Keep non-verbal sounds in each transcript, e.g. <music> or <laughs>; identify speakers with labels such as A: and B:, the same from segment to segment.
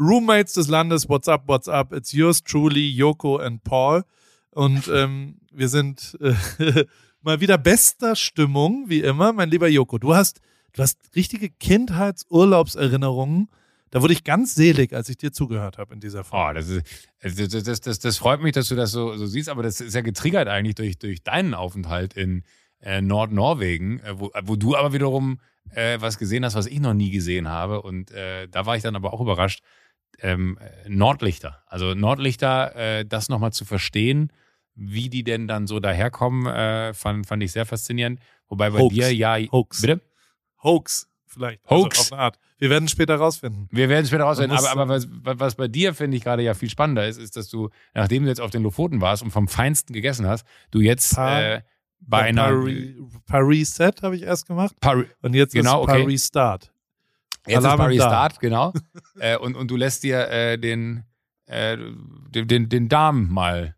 A: Roommates des Landes, what's up, what's up? It's yours truly, Yoko and Paul. Und ähm, wir sind äh, <laughs> mal wieder bester Stimmung, wie immer. Mein lieber Yoko, du hast, du hast richtige Kindheitsurlaubserinnerungen. Da wurde ich ganz selig, als ich dir zugehört habe in dieser Folge.
B: Oh, das, ist, das, das, das, das, freut mich, dass du das so, so siehst, aber das ist ja getriggert eigentlich durch, durch deinen Aufenthalt in äh, Nordnorwegen, äh, wo, wo du aber wiederum äh, was gesehen hast, was ich noch nie gesehen habe. Und äh, da war ich dann aber auch überrascht. Ähm, Nordlichter. Also Nordlichter, äh, das nochmal zu verstehen, wie die denn dann so daherkommen, äh, fand, fand ich sehr faszinierend. Wobei bei
A: Hoax.
B: dir ja.
A: Hoax.
B: Bitte?
A: Hoax, vielleicht.
B: Hoax.
A: Also auf eine Art. Wir werden später rausfinden.
B: Wir werden später rausfinden. Aber, aber was, was bei dir, finde ich, gerade ja viel spannender ist, ist, dass du, nachdem du jetzt auf den Lofoten warst und vom Feinsten gegessen hast, du jetzt
A: Pa-
B: äh, bei
A: Ja,
B: einer.
A: Paris, Paris Set habe ich erst gemacht.
B: Pari
A: Und jetzt
B: Genau,
A: ist
B: okay.
A: Paris Start.
B: Jetzt ist
A: Alarm
B: Paris
A: da.
B: Start, genau. <laughs> äh, und, und du lässt dir äh, den, äh, den, den, den Darm mal.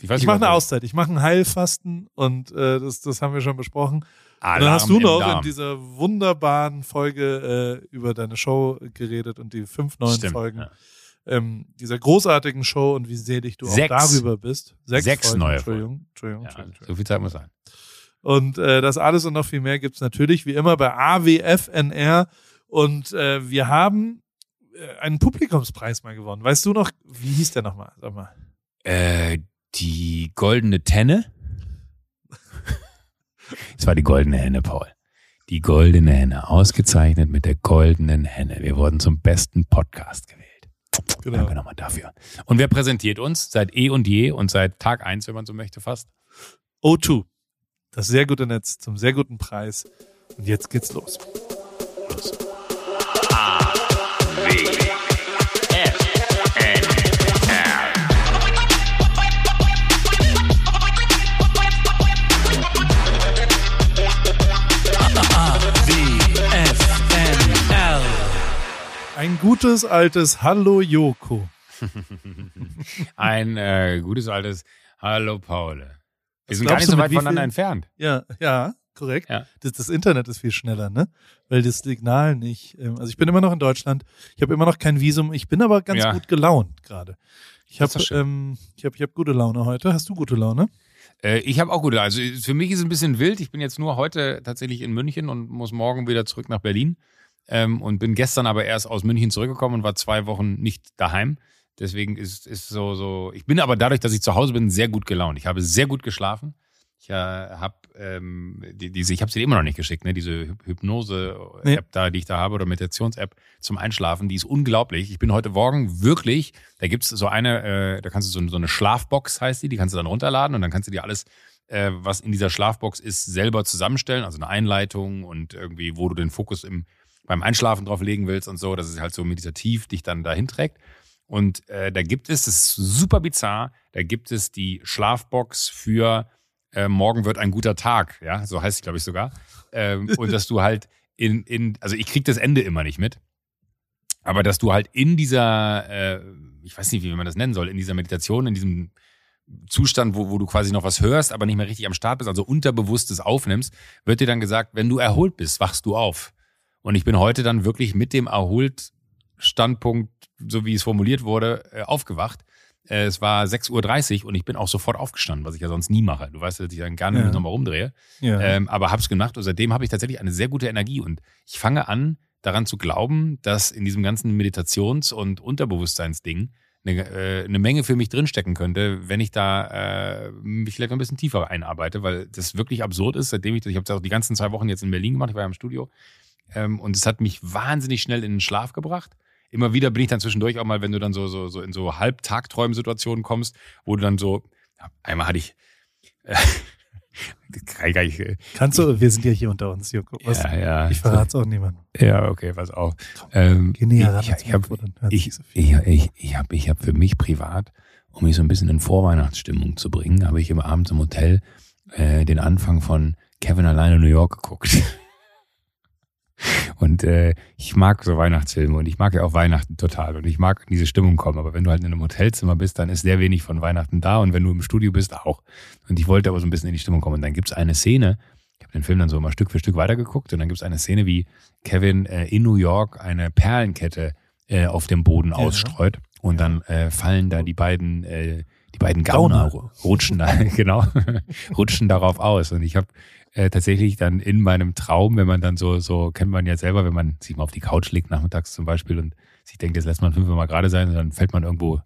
B: Ich,
A: Ich mache eine Auszeit. Ich mache ein Heilfasten und äh, das, das haben wir schon besprochen.
B: Alarm
A: Und dann hast du noch
B: Darm.
A: in dieser wunderbaren Folge äh, über deine Show geredet und die fünf neuen
B: Stimmt,
A: Folgen
B: ja.
A: ähm, dieser großartigen Show und wie selig du
B: Sechs.
A: auch darüber bist. Sechs,
B: Sechs
A: Folgen,
B: neue
A: Entschuldigung, Entschuldigung,
B: Ja,
A: Entschuldigung, Entschuldigung.
B: so viel Zeit muss sein.
A: Und äh, das alles und noch viel mehr gibt's natürlich wie immer bei AWFNR. Und äh, wir haben äh, einen Publikumspreis mal gewonnen. Weißt du noch, wie hieß der nochmal? Sag mal.
B: Äh, die goldene Tenne. <laughs> Es war die goldene Henne, Paul. Die goldene Henne, ausgezeichnet mit der goldenen Henne. Wir wurden zum besten Podcast gewählt.
A: Genau.
B: Danke nochmal dafür. Und wer präsentiert uns seit eh und je und seit Tag eins, wenn man so möchte, fast?
A: O2. Das sehr gute Netz zum sehr guten Preis. Und jetzt geht's los.
B: Los.
A: Ein gutes altes Hallo Joko. <laughs>
B: Ein äh, gutes altes Hallo, Paul. Wir sind gar nicht so weit voneinander entfernt.
A: Ja, ja, korrekt.
B: Ja.
A: Das, das Internet ist viel schneller, ne? Weil das Signal nicht. Ähm, also ich bin immer noch in Deutschland. Ich habe immer noch kein Visum. Ich bin aber ganz
B: Ja.
A: gut gelaunt gerade. Ich habe ähm, ich habe ich habe gute Laune heute. Hast du gute Laune?
B: Äh, ich habe auch gute. Also für mich ist es ein bisschen wild. Ich bin jetzt nur heute tatsächlich in München und muss morgen wieder zurück nach Berlin. Ähm, und bin gestern aber erst aus München zurückgekommen und war zwei Wochen nicht daheim. Deswegen ist ist so so. Ich bin aber dadurch, dass ich zu Hause bin, sehr gut gelaunt. Ich habe sehr gut geschlafen. Ich äh, habe ähm, die, diese, ich habe sie dir immer noch nicht geschickt, ne? Diese Hy- Hypnose-App
A: Nee.
B: da, die ich da habe oder Meditations-App zum Einschlafen. Die ist unglaublich. Ich bin heute Morgen wirklich. Da gibt's so eine, äh, da kannst du so, so eine Schlafbox heißt die, die kannst du dann runterladen und dann kannst du dir alles äh, was in dieser Schlafbox ist, selber zusammenstellen, also eine Einleitung und irgendwie, wo du den Fokus im, beim Einschlafen drauf legen willst und so, dass es halt so meditativ dich dann dahin trägt. Und äh, da gibt es, das ist super bizarr, da gibt es die Schlafbox für äh, morgen wird ein guter Tag, ja, so heißt es, glaube ich, sogar. Ähm, <laughs> und dass du halt in, in, also ich krieg das Ende immer nicht mit, aber dass du halt in dieser, äh, ich weiß nicht, wie man das nennen soll, in dieser Meditation, in diesem Zustand, wo, wo du quasi noch was hörst, aber nicht mehr richtig am Start bist, also unterbewusstes aufnimmst, wird dir dann gesagt, wenn du erholt bist, wachst du auf. Und ich bin heute dann wirklich mit dem Erholt-Standpunkt, so wie es formuliert wurde, äh, aufgewacht. Äh, es war 6.30 Uhr und ich bin auch sofort aufgestanden, was ich ja sonst nie mache. Du weißt, dass ich dann gerne
A: Ja.
B: nochmal rumdrehe.
A: Ja.
B: Ähm, aber hab's gemacht und seitdem habe ich tatsächlich eine sehr gute Energie und ich fange an, daran zu glauben, dass in diesem ganzen Meditations- und Unterbewusstseinsding eine, äh, eine Menge für mich drinstecken könnte, wenn ich da äh, mich vielleicht ein bisschen tiefer einarbeite, weil das wirklich absurd ist, seitdem ich, ich habe das auch die ganzen zwei Wochen jetzt in Berlin gemacht, ich war ja im Studio ähm, und es hat mich wahnsinnig schnell in den Schlaf gebracht. Immer wieder bin ich dann zwischendurch auch mal, wenn du dann so, so, so in so Halbtagträumsituationen kommst, wo du dann so, ja, einmal hatte ich, äh, <laughs> äh,
A: Kannst du, wir sind ja hier unter uns, Joko. Was?
B: ja, ja,
A: Ich verrate es auch niemandem.
B: ja, okay, pass auf. Ähm,
A: Geh näher ran
B: ich, ich, hab,
A: hört
B: ich,
A: so
B: ich, ich, ich habe ich hab für mich privat, um mich so ein bisschen in Vorweihnachtsstimmung zu bringen, habe ich immer abends im Hotel äh, den Anfang von Kevin alleine in New York geguckt. <laughs> Und äh, ich mag so Weihnachtsfilme und ich mag ja auch Weihnachten total und ich mag in diese Stimmung kommen. Aber wenn du halt in einem Hotelzimmer bist, dann ist sehr wenig von Weihnachten da und wenn du im Studio bist, auch. Und ich wollte aber so ein bisschen in die Stimmung kommen. Und dann gibt's eine Szene, ich habe den Film dann so mal Stück für Stück weitergeguckt und dann gibt's eine Szene, wie Kevin äh, in New York eine Perlenkette äh, auf dem Boden
A: Ja.
B: ausstreut. Und
A: Ja.
B: dann äh, fallen da die beiden, äh, die beiden Gauner,
A: Gauner.
B: rutschen da, <laughs> genau, rutschen darauf aus. Und ich habe äh, tatsächlich dann in meinem Traum, wenn man dann so, so kennt man ja selber, wenn man sich mal auf die Couch legt, nachmittags zum Beispiel, und sich denkt, jetzt lässt man fünfmal mal gerade sein, und dann fällt man irgendwo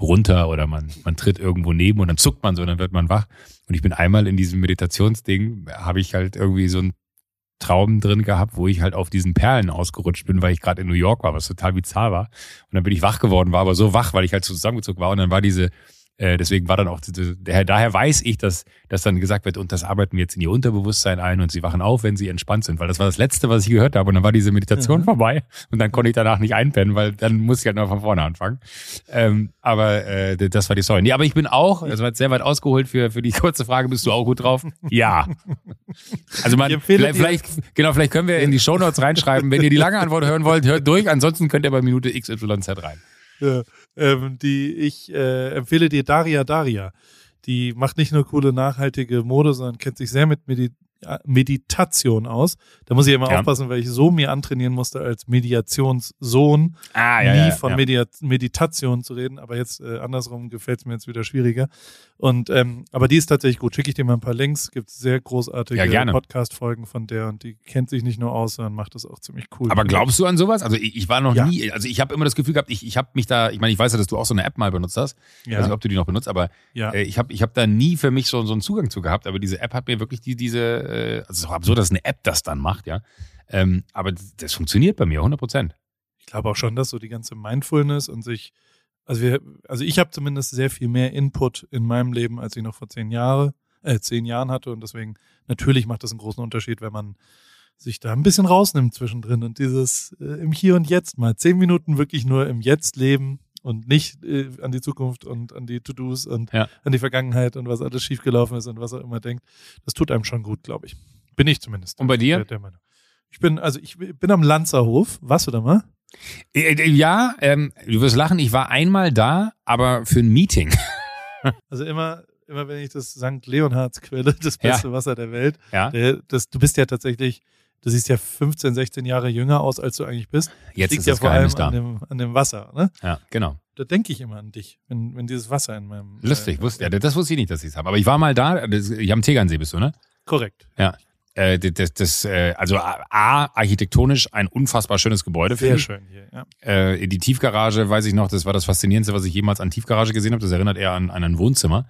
B: runter oder man, man tritt irgendwo neben und dann zuckt man so und dann wird man wach. Und ich bin einmal in diesem Meditationsding, habe ich halt irgendwie so einen Traum drin gehabt, wo ich halt auf diesen Perlen ausgerutscht bin, weil ich gerade in New York war, was total bizarr war. Und dann bin ich wach geworden, war aber so wach, weil ich halt so zusammengezogen war. Und dann war diese, äh, deswegen war dann auch, daher, daher weiß ich, dass, dass dann gesagt wird, und das arbeiten wir jetzt in ihr Unterbewusstsein ein und sie wachen auf, wenn sie entspannt sind, weil das war das Letzte, was ich gehört habe. Und dann war diese Meditation
A: Mhm.
B: vorbei und dann konnte ich danach nicht einpennen, weil dann muss ich halt noch von vorne anfangen. Ähm, aber äh, das war die Story. Nee, aber ich bin auch, das war jetzt sehr weit ausgeholt für, für die <laughs> kurze Frage, bist du auch gut drauf? Ja. Also man, vielleicht, vielleicht, genau, vielleicht können wir in die Shownotes reinschreiben, wenn ihr die lange Antwort hören wollt, hört durch, ansonsten könnt ihr bei Minute XYZ rein.
A: Ja, ähm, die ich äh, empfehle dir Daria Daria. Die macht nicht nur coole nachhaltige Mode, sondern kennt sich sehr mit Medi Meditation aus. Da muss ich immer
B: Ja.
A: aufpassen, weil ich so mir antrainieren musste als Mediationssohn,
B: Ah,
A: nie von Media Meditation zu reden. Aber jetzt äh, andersrum gefällt es mir jetzt wieder schwieriger. Und ähm, aber die ist tatsächlich gut. Schicke ich dir mal ein paar Links. Gibt sehr großartige
B: Ja.
A: Podcast-Folgen von der und die kennt sich nicht nur aus, sondern macht das auch ziemlich cool.
B: Aber glaubst du an sowas? Also ich, ich war noch
A: Ja.
B: nie, also ich habe immer das Gefühl gehabt, ich, ich habe mich da, ich meine, ich weiß ja, dass du auch so eine App mal benutzt hast. Ich
A: ja,
B: weiß nicht, ob du die noch benutzt, aber
A: ja.
B: äh, ich habe ich hab da nie für mich so, so einen Zugang zu gehabt. Aber diese App hat mir wirklich die, diese, äh, also es ist absurd, dass eine App das dann macht, ja. Ähm, aber das, funktioniert bei mir 100 Prozent.
A: ich glaube auch schon, dass so die ganze Mindfulness und sich, also wir, also ich habe zumindest sehr viel mehr Input in meinem Leben, als ich noch vor zehn Jahre, äh, zehn Jahren hatte und deswegen natürlich macht das einen großen Unterschied, wenn man sich da ein bisschen rausnimmt zwischendrin und dieses äh, im Hier und Jetzt mal zehn Minuten wirklich nur im Jetzt leben und nicht äh, an die Zukunft und an die To-Dos und
B: Ja.
A: an die Vergangenheit und was alles schiefgelaufen ist und was er immer denkt. Das tut einem schon gut, glaube ich. Bin ich zumindest.
B: Und bei dir?
A: Ich bin, also ich bin am Lanzerhof. Warst du da mal?
B: Äh, äh, Ja, ähm, du wirst lachen, ich war einmal da, aber für ein Meeting. <laughs>
A: Also immer, immer wenn ich das St. Leonhards Quelle, <laughs> das
B: Ja.
A: beste Wasser der Welt,
B: Ja,
A: der, das, du bist ja tatsächlich, du siehst ja 15, 16 Jahre jünger aus, als du eigentlich bist.
B: jetzt
A: Liegt
B: ist
A: ja vor allem
B: Geheimnis da.
A: an dem, an dem Wasser, ne?
B: Ja, genau.
A: Da denke ich immer an dich, wenn, wenn dieses Wasser in meinem.
B: Lustig,
A: äh,
B: wusste, ja, das wusste ich nicht, dass ich es habe. Aber ich war mal da, das, ich am Tegernsee bist du, ne?
A: Korrekt.
B: Äh, das, das, äh, also A, architektonisch ein unfassbar schönes Gebäude.
A: Sehr
B: finde ich.
A: schön hier, ja.
B: Äh, die Tiefgarage, weiß ich noch, das war das Faszinierendste, was ich jemals an Tiefgarage gesehen habe. Das erinnert eher an, an ein Wohnzimmer.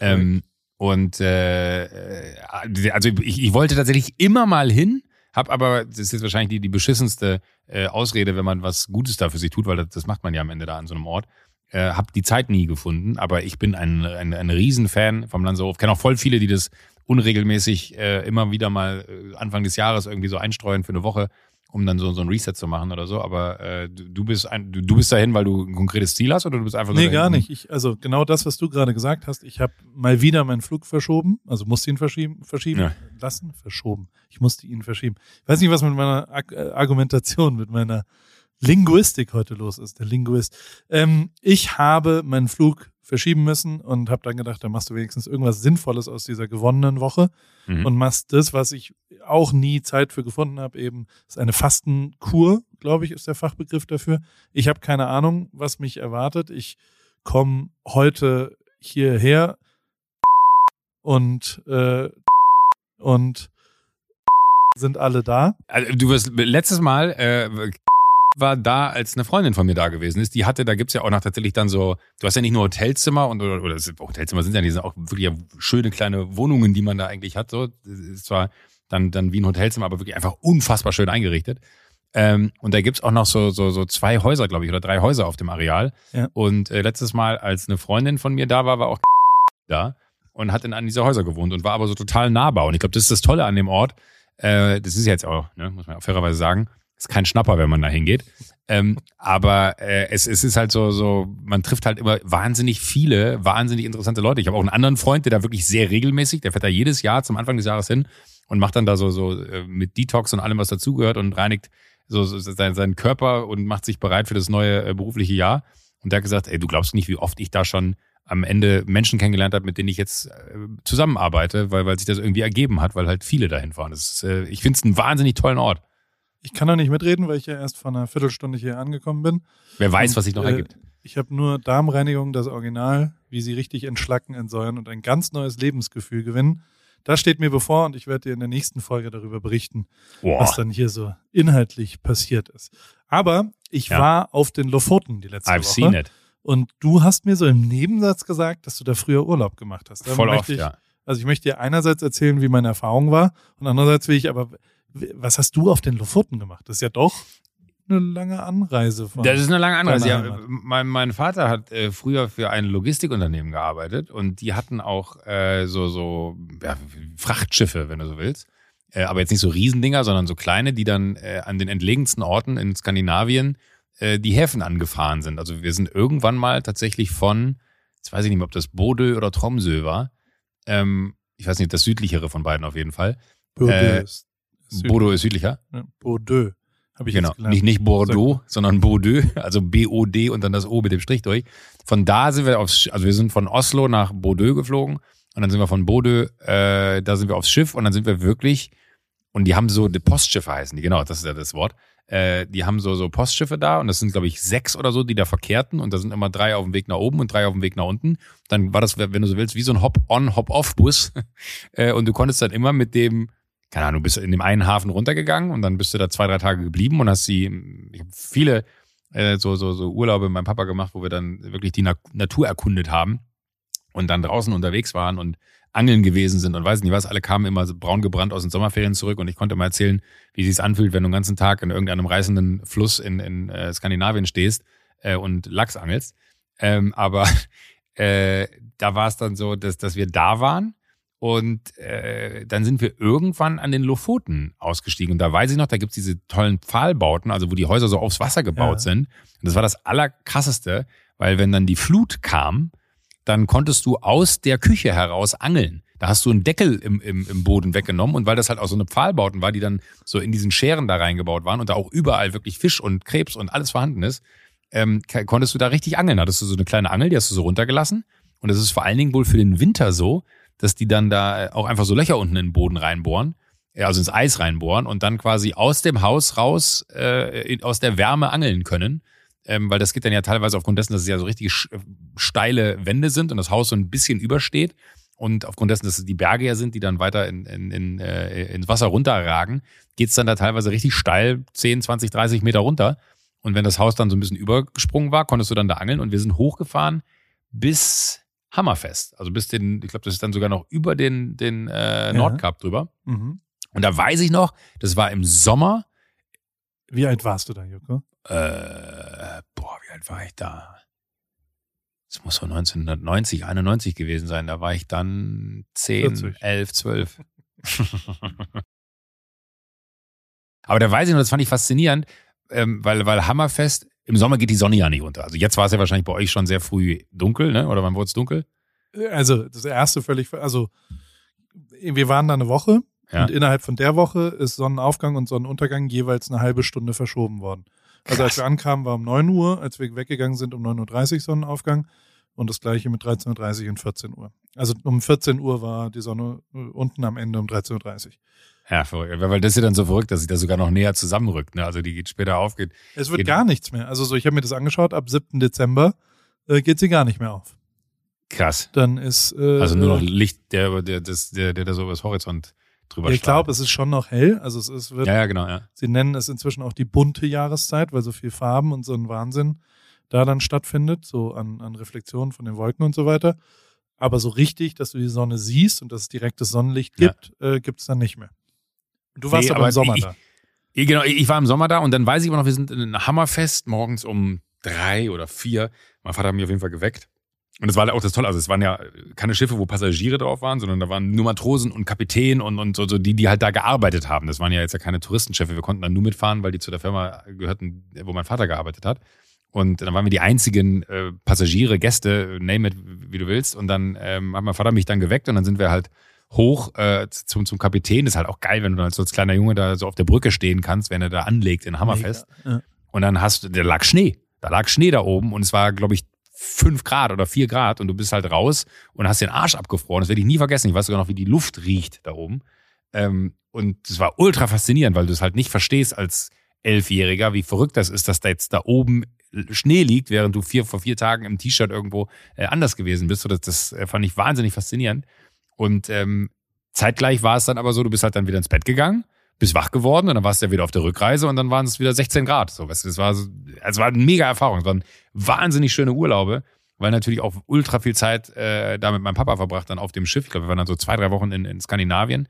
B: Ähm, und äh, äh, also ich, ich wollte tatsächlich immer mal hin, hab aber, das ist jetzt wahrscheinlich die, die beschissenste äh, Ausrede, wenn man was Gutes da für sich tut, weil das, das macht man ja am Ende da an so einem Ort. Äh, hab die Zeit nie gefunden, aber ich bin ein, ein, ein Riesenfan vom Lanzerhof. Kenne auch voll viele, die das unregelmäßig äh, immer wieder mal äh, Anfang des Jahres irgendwie so einstreuen für eine Woche, um dann so, so ein Reset zu machen oder so. Aber äh, du, bist ein, du, bist dahin, weil du ein konkretes Ziel hast oder du bist einfach so
A: Nee, gar nicht. Ich, also genau das, was du gerade gesagt hast. Ich habe mal wieder meinen Flug verschoben, also musste ihn verschieben, verschieben
B: Ja.
A: lassen, verschoben. Ich musste ihn verschieben. Ich weiß nicht, was mit meiner äh, Argumentation, mit meiner Linguistik heute los ist, der Linguist. Ähm, ich habe meinen Flug verschieben müssen und habe dann gedacht, da machst du wenigstens irgendwas Sinnvolles aus dieser gewonnenen Woche
B: Mhm.
A: und machst das, was ich auch nie Zeit für gefunden habe, eben ist eine Fastenkur, glaube ich, ist der Fachbegriff dafür. Ich habe keine Ahnung, was mich erwartet. Ich komme heute hierher und äh, und sind alle da.
B: Also, du wirst letztes Mal äh, war da, als eine Freundin von mir da gewesen ist. Die hatte, da gibt's ja auch noch tatsächlich dann so, du hast ja nicht nur Hotelzimmer und oder, oder es- Hotelzimmer sind ja, die sind auch wirklich ja schöne kleine Wohnungen, die man da eigentlich hat. So, das ist zwar dann, dann wie ein Hotelzimmer, aber wirklich einfach unfassbar schön eingerichtet. Ähm, und da gibt's auch noch so, so, so zwei Häuser, glaube ich, oder drei Häuser auf dem Areal.
A: Ja.
B: Und äh, letztes Mal, als eine Freundin von mir da war, war auch da und hat in einem dieser Häuser gewohnt und war aber so total nahbar. Und ich glaube, das ist das Tolle an dem Ort. Äh, das ist jetzt auch, ne, muss man auch fairerweise sagen, ist kein Schnapper, wenn man da hingeht. Ähm, aber äh, es, es ist halt so, so, man trifft halt immer wahnsinnig viele, wahnsinnig interessante Leute. Ich habe auch einen anderen Freund, der da wirklich sehr regelmäßig, der fährt da jedes Jahr zum Anfang des Jahres hin und macht dann da so, so äh, mit Detox und allem, was dazugehört und reinigt so, so seinen, seinen Körper und macht sich bereit für das neue äh, berufliche Jahr. Und der hat gesagt, ey, du glaubst nicht, wie oft ich da schon am Ende Menschen kennengelernt habe, mit denen ich jetzt äh, zusammenarbeite, weil, weil sich das irgendwie ergeben hat, weil halt viele dahin fahren. Das ist, äh, ich finde es einen wahnsinnig tollen Ort.
A: Ich kann noch nicht mitreden, weil ich ja erst vor einer Viertelstunde hier angekommen bin.
B: Wer weiß,
A: Und,
B: was sich noch
A: äh,
B: ergibt.
A: Ich habe nur Darmreinigung, das Original, wie sie richtig entschlacken, entsäuern und ein ganz neues Lebensgefühl gewinnen. Das steht mir bevor und ich werde dir in der nächsten Folge darüber berichten, was
B: Boah,
A: dann hier so inhaltlich passiert ist. Aber ich
B: Ja.
A: war auf den Lofoten die letzte
B: I've
A: Woche.
B: seen it.
A: Und du hast mir so im Nebensatz gesagt, dass du da früher Urlaub gemacht hast.
B: Voll oft,
A: ich,
B: ja.
A: Also ich möchte dir einerseits erzählen, wie meine Erfahrung war und andererseits will ich aber, was hast du auf den Lofoten gemacht? Das ist ja doch eine lange Anreise von.
B: Das ist eine lange Anreise. Ja, mein, mein Vater hat äh, früher für ein Logistikunternehmen gearbeitet und die hatten auch äh, so, so ja, Frachtschiffe, wenn du so willst. Äh, aber jetzt nicht so Riesendinger, sondern so kleine, die dann äh, an den entlegensten Orten in Skandinavien äh, die Häfen angefahren sind. Also wir sind irgendwann mal tatsächlich von, jetzt weiß ich nicht mehr, ob das Bodø oder Tromsø war. Ähm, ich weiß nicht, das südlichere von beiden auf jeden Fall.
A: Bordeaux.
B: äh,
A: ist- ist
B: Bordeaux ist südlicher.
A: Ja, Bordeaux. Habe ich
B: Genau, nicht, nicht Bordeaux, sondern Bordeaux, <laughs> also B-O-D und dann das O mit dem Strich durch. Von da sind wir aufs, also wir sind von Oslo nach Bordeaux geflogen und dann sind wir von Bordeaux, äh, da sind wir aufs Schiff und dann sind wir wirklich, und die haben so, die Postschiffe heißen die, genau, das ist ja das Wort. Äh, die haben so, so Postschiffe da und das sind, glaube ich, sechs oder so, die da verkehrten und da sind immer drei auf dem Weg nach oben und drei auf dem Weg nach unten. Dann war das, wenn du so willst, wie so ein Hop-on, Hop-off-Bus. <laughs> äh, und du konntest dann immer mit dem, keine Ahnung, du bist in dem einen Hafen runtergegangen und dann bist du da zwei, drei Tage geblieben und hast sie, ich habe viele äh, so, so, so Urlaube mit meinem Papa gemacht, wo wir dann wirklich die Na Natur erkundet haben und dann draußen unterwegs waren und angeln gewesen sind und weiß nicht was, alle kamen immer so braun gebrannt aus den Sommerferien zurück und ich konnte mal erzählen, wie sich's anfühlt, wenn du den ganzen Tag in irgendeinem reißenden Fluss in, in äh, Skandinavien stehst äh, und Lachs angelst. Ähm, aber <laughs> äh, da war es dann so, dass, dass wir da waren und äh, dann sind wir irgendwann an den Lofoten ausgestiegen. Und da weiß ich noch, da gibt's diese tollen Pfahlbauten, also wo die Häuser so aufs Wasser gebaut
A: Ja.
B: sind. Und das war das Allerkrasseste, weil wenn dann die Flut kam, dann konntest du aus der Küche heraus angeln. Da hast du einen Deckel im, im, im Boden weggenommen und weil das halt auch so eine Pfahlbauten war, die dann so in diesen Scheren da reingebaut waren und da auch überall wirklich Fisch und Krebs und alles vorhanden ist, ähm, konntest du da richtig angeln. Da hattest du so eine kleine Angel, die hast du so runtergelassen. Und das ist vor allen Dingen wohl für den Winter so, dass die dann da auch einfach so Löcher unten in den Boden reinbohren, äh, also ins Eis reinbohren und dann quasi aus dem Haus raus, äh, aus der Wärme angeln können. Ähm, weil das geht dann ja teilweise aufgrund dessen, dass es ja so richtig sch- steile Wände sind und das Haus so ein bisschen übersteht. Und aufgrund dessen, dass es die Berge ja sind, die dann weiter in, in, in, äh, ins Wasser runterragen, geht's dann da teilweise richtig steil, 10, 20, 30 Meter runter. Und wenn das Haus dann so ein bisschen übergesprungen war, konntest du dann da angeln und wir sind hochgefahren bis Hammerfest. Also bis den, ich glaube, das ist dann sogar noch über den, den äh, Nordkap drüber.
A: Mhm.
B: Und da weiß ich noch, das war im Sommer.
A: Wie alt warst du da, Joko?
B: Äh, boah, wie alt war ich da? Das muss so 1990, 91 gewesen sein. Da war ich dann 10,
A: 40.
B: 11, 12. Aber da weiß ich noch, das fand ich faszinierend, ähm, weil, weil Hammerfest, im Sommer geht die Sonne ja nicht unter. Also jetzt war es ja wahrscheinlich bei euch schon sehr früh dunkel, ne? Oder wann wurde es dunkel?
A: Also das erste völlig, also wir waren da eine Woche
B: Ja.
A: und innerhalb von der Woche ist Sonnenaufgang und Sonnenuntergang jeweils eine halbe Stunde verschoben worden. Also als wir ankamen, war um 9 Uhr, als wir weggegangen sind, um 9.30 Uhr Sonnenaufgang und das gleiche mit 13.30 Uhr und 14 Uhr. Also um 14 Uhr war die Sonne äh, unten am Ende um 13.30 Uhr.
B: Ja, verrückt. Weil das ist ja dann so verrückt, dass sich das sogar noch näher zusammenrückt. Ne? Also die geht später auf, geht.
A: Es wird
B: Geht-
A: gar nichts mehr. Also so, ich habe mir das angeschaut, ab 7. Dezember äh, geht sie gar nicht mehr auf.
B: Krass.
A: Dann ist äh,
B: Also nur noch Licht, der, der, das, der, der da so übers Horizont drüber
A: ich
B: strahlt.
A: glaube, es ist schon noch hell. Also es ist, wird
B: Ja, ja, genau, ja.
A: Sie nennen es inzwischen auch die bunte Jahreszeit, weil so viel Farben und so ein Wahnsinn da dann stattfindet, so an, an Reflexionen von den Wolken und so weiter. Aber so richtig, dass du die Sonne siehst und dass es direktes Sonnenlicht
B: Ja.
A: gibt, äh, gibt es dann nicht mehr. Du warst
B: Nee,
A: aber im Sommer
B: ich-
A: da.
B: Ich, genau, ich war im Sommer da und dann weiß ich aber noch, wir sind in einem Hammerfest morgens um drei oder vier. Mein Vater hat mich auf jeden Fall geweckt. Und das war auch das Tolle. Also es waren ja keine Schiffe, wo Passagiere drauf waren, sondern da waren nur Matrosen und Kapitän und, und so, so die, die halt da gearbeitet haben. Das waren ja jetzt ja keine Touristenschiffe. Wir konnten dann nur mitfahren, weil die zu der Firma gehörten, wo mein Vater gearbeitet hat. Und dann waren wir die einzigen äh, Passagiere, Gäste, name it, wie du willst. Und dann ähm, hat mein Vater mich dann geweckt und dann sind wir halt hoch äh, zum, zum Kapitän. Ist halt auch geil, wenn du dann so als kleiner Junge da so auf der Brücke stehen kannst, wenn er da anlegt in Hammerfest.
A: Ja.
B: Und dann hast du, da lag Schnee. Da lag Schnee da oben und es war, glaube ich, fünf Grad oder vier Grad und du bist halt raus und hast den Arsch abgefroren. Das werde ich nie vergessen. Ich weiß sogar noch, wie die Luft riecht da oben. Ähm, und es war ultra faszinierend, weil du es halt nicht verstehst als Elfjähriger, wie verrückt das ist, dass da jetzt da oben Schnee liegt, während du vier, vor vier Tagen im T-Shirt irgendwo äh, anders gewesen bist. So, das, das äh, fand ich wahnsinnig faszinierend. Und ähm, zeitgleich war es dann aber so, du bist halt dann wieder ins Bett gegangen, bist wach geworden und dann warst du ja wieder auf der Rückreise und dann waren es wieder 16 Grad. So, weißt du, das war, es war eine mega Erfahrung. Es waren wahnsinnig schöne Urlaube, weil natürlich auch ultra viel Zeit äh, da mit meinem Papa verbracht dann auf dem Schiff. Ich glaube, wir waren dann so zwei, drei Wochen in, in Skandinavien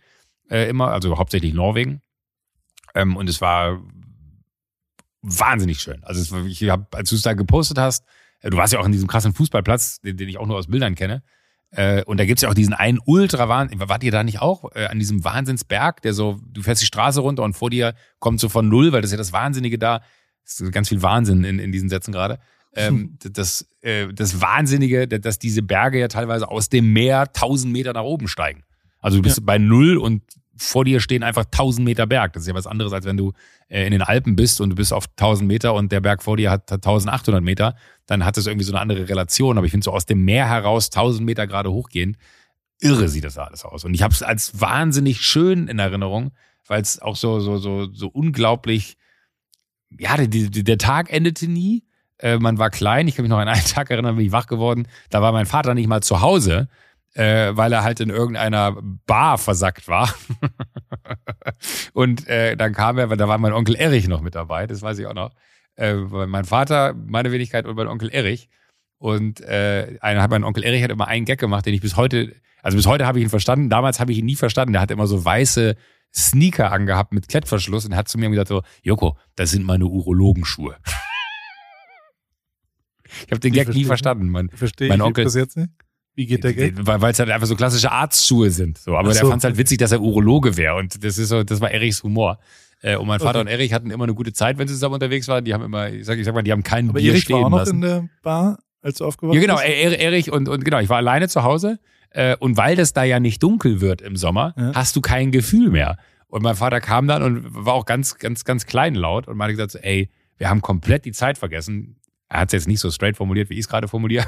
B: äh, immer, also hauptsächlich Norwegen. Ähm, und es war wahnsinnig schön. Also es, ich hab, als du es da gepostet hast, äh, du warst ja auch in diesem krassen Fußballplatz, den, den ich auch nur aus Bildern kenne. Äh, und da gibt's ja auch diesen einen ultra Wahnsinn. Wart ihr da nicht auch äh, an diesem Wahnsinnsberg, der so, du fährst die Straße runter und vor dir kommt so von null, weil das ist ja das Wahnsinnige da. Das ist ganz viel Wahnsinn in, in diesen Sätzen gerade. Ähm, <laughs> das, äh, das Wahnsinnige, dass diese Berge ja teilweise aus dem Meer tausend Meter nach oben steigen. Also du bist ja. bei null und vor dir stehen einfach 1000 Meter Berg. Das ist ja was anderes, als wenn du äh, in den Alpen bist und du bist auf 1000 Meter und der Berg vor dir hat 1800 Meter. Dann hat das irgendwie so eine andere Relation. Aber ich finde so aus dem Meer heraus 1000 Meter gerade hochgehen, irre sieht das alles aus. Und ich habe es als wahnsinnig schön in Erinnerung, weil es auch so, so, so, so unglaublich, ja, der, der Tag endete nie. Äh, man war klein. Ich kann mich noch an einen <laughs> Tag erinnern, bin ich wach geworden. Da war mein Vater nicht mal zu Hause äh, weil er halt in irgendeiner Bar versackt war. <laughs> und äh, dann kam er, weil da war mein Onkel Erich noch mit dabei, das weiß ich auch noch. Äh, mein Vater, meine Wenigkeit und mein Onkel Erich. Und äh, einer, mein Onkel Erich hat immer einen Gag gemacht, den ich bis heute, also bis heute habe ich ihn verstanden. Damals habe ich ihn nie verstanden. Der hat immer so weiße Sneaker angehabt mit Klettverschluss und hat zu mir gesagt so, Joko, das sind meine Urologenschuhe. <laughs> ich habe den Gag nie verstanden. Mein,
A: verstehe mein Onkel, ich das jetzt nicht? Wie geht der Gag?
B: Weil es halt einfach so klassische Arztschuhe sind. So. Aber so. der fand es halt witzig, dass er Urologe wäre. Und das ist so, das war Erichs Humor. Äh, und mein Vater okay. und Erich hatten immer eine gute Zeit, wenn sie zusammen unterwegs waren. Die haben immer, ich sag, ich sag mal, die haben keinen
A: Aber
B: Bier
A: Erich
B: stehen
A: war auch noch
B: lassen.
A: in der Bar, als du aufgewacht
B: bist? Ja, genau.
A: Bist?
B: Erich und, und genau, ich war alleine zu Hause. Äh, und weil das da ja nicht dunkel wird im Sommer, ja. hast du kein Gefühl mehr. Und mein Vater kam dann und war auch ganz, ganz, ganz kleinlaut und meinte gesagt so, ey, wir haben komplett die Zeit vergessen. Er hat es jetzt nicht so straight formuliert, wie ich es gerade formuliere.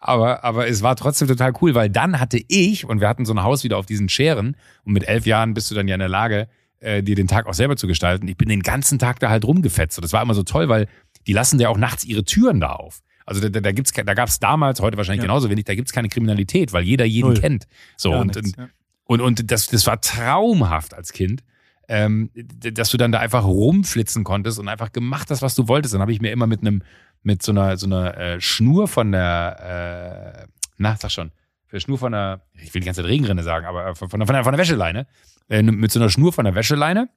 B: Aber, aber es war trotzdem total cool, weil dann hatte ich, und wir hatten so ein Haus wieder auf diesen Scheren, und mit elf Jahren bist du dann ja in der Lage, äh, dir den Tag auch selber zu gestalten. Ich bin den ganzen Tag da halt rumgefetzt. Und das war immer so toll, weil die lassen ja auch nachts ihre Türen da auf. Also da, da, gibt's, da gab es damals, heute wahrscheinlich ja. genauso wenig, da gibt's keine Kriminalität, weil jeder jeden Null. kennt. So Gar und, nichts, ja. und, und das, das war traumhaft als Kind, ähm, dass du dann da einfach rumflitzen konntest und einfach gemacht hast, was du wolltest. Dann habe ich mir immer mit einem mit so einer, so einer äh, Schnur von der, äh, na, sag schon, Schnur von der, ich will die ganze Zeit Regenrinne sagen, aber von, von, der, von der Wäscheleine, äh, mit so einer Schnur von der Wäscheleine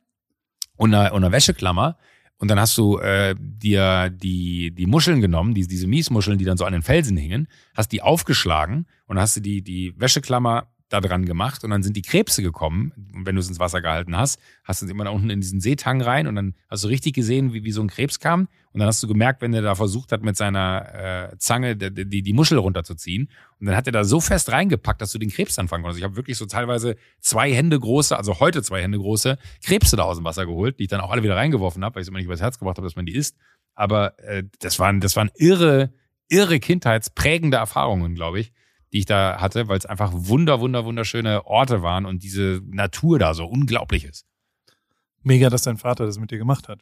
B: und einer, und einer Wäscheklammer. Und dann hast du äh, dir die, die Muscheln genommen, die, diese Miesmuscheln, die dann so an den Felsen hingen, hast die aufgeschlagen und hast du die, die Wäscheklammer da dran gemacht und dann sind die Krebse gekommen. Und wenn du es ins Wasser gehalten hast, hast du es immer da unten in diesen Seetang rein und dann hast du richtig gesehen, wie, wie so ein Krebs kam. Und dann hast du gemerkt, wenn er da versucht hat, mit seiner äh, Zange die, die, die Muschel runterzuziehen. Und dann hat er da so fest reingepackt, dass du den Krebs anfangen konntest. Ich habe wirklich so teilweise zwei Hände große, also heute zwei Hände große, Krebse da aus dem Wasser geholt, die ich dann auch alle wieder reingeworfen habe, weil ich es immer nicht übers Herz gebracht habe, dass man die isst. Aber äh, das waren, das waren irre, irre kindheitsprägende Erfahrungen, glaube ich die ich da hatte, weil es einfach wunder, wunder, wunderschöne Orte waren und diese Natur da so unglaublich ist.
A: Mega, dass dein Vater das mit dir gemacht hat.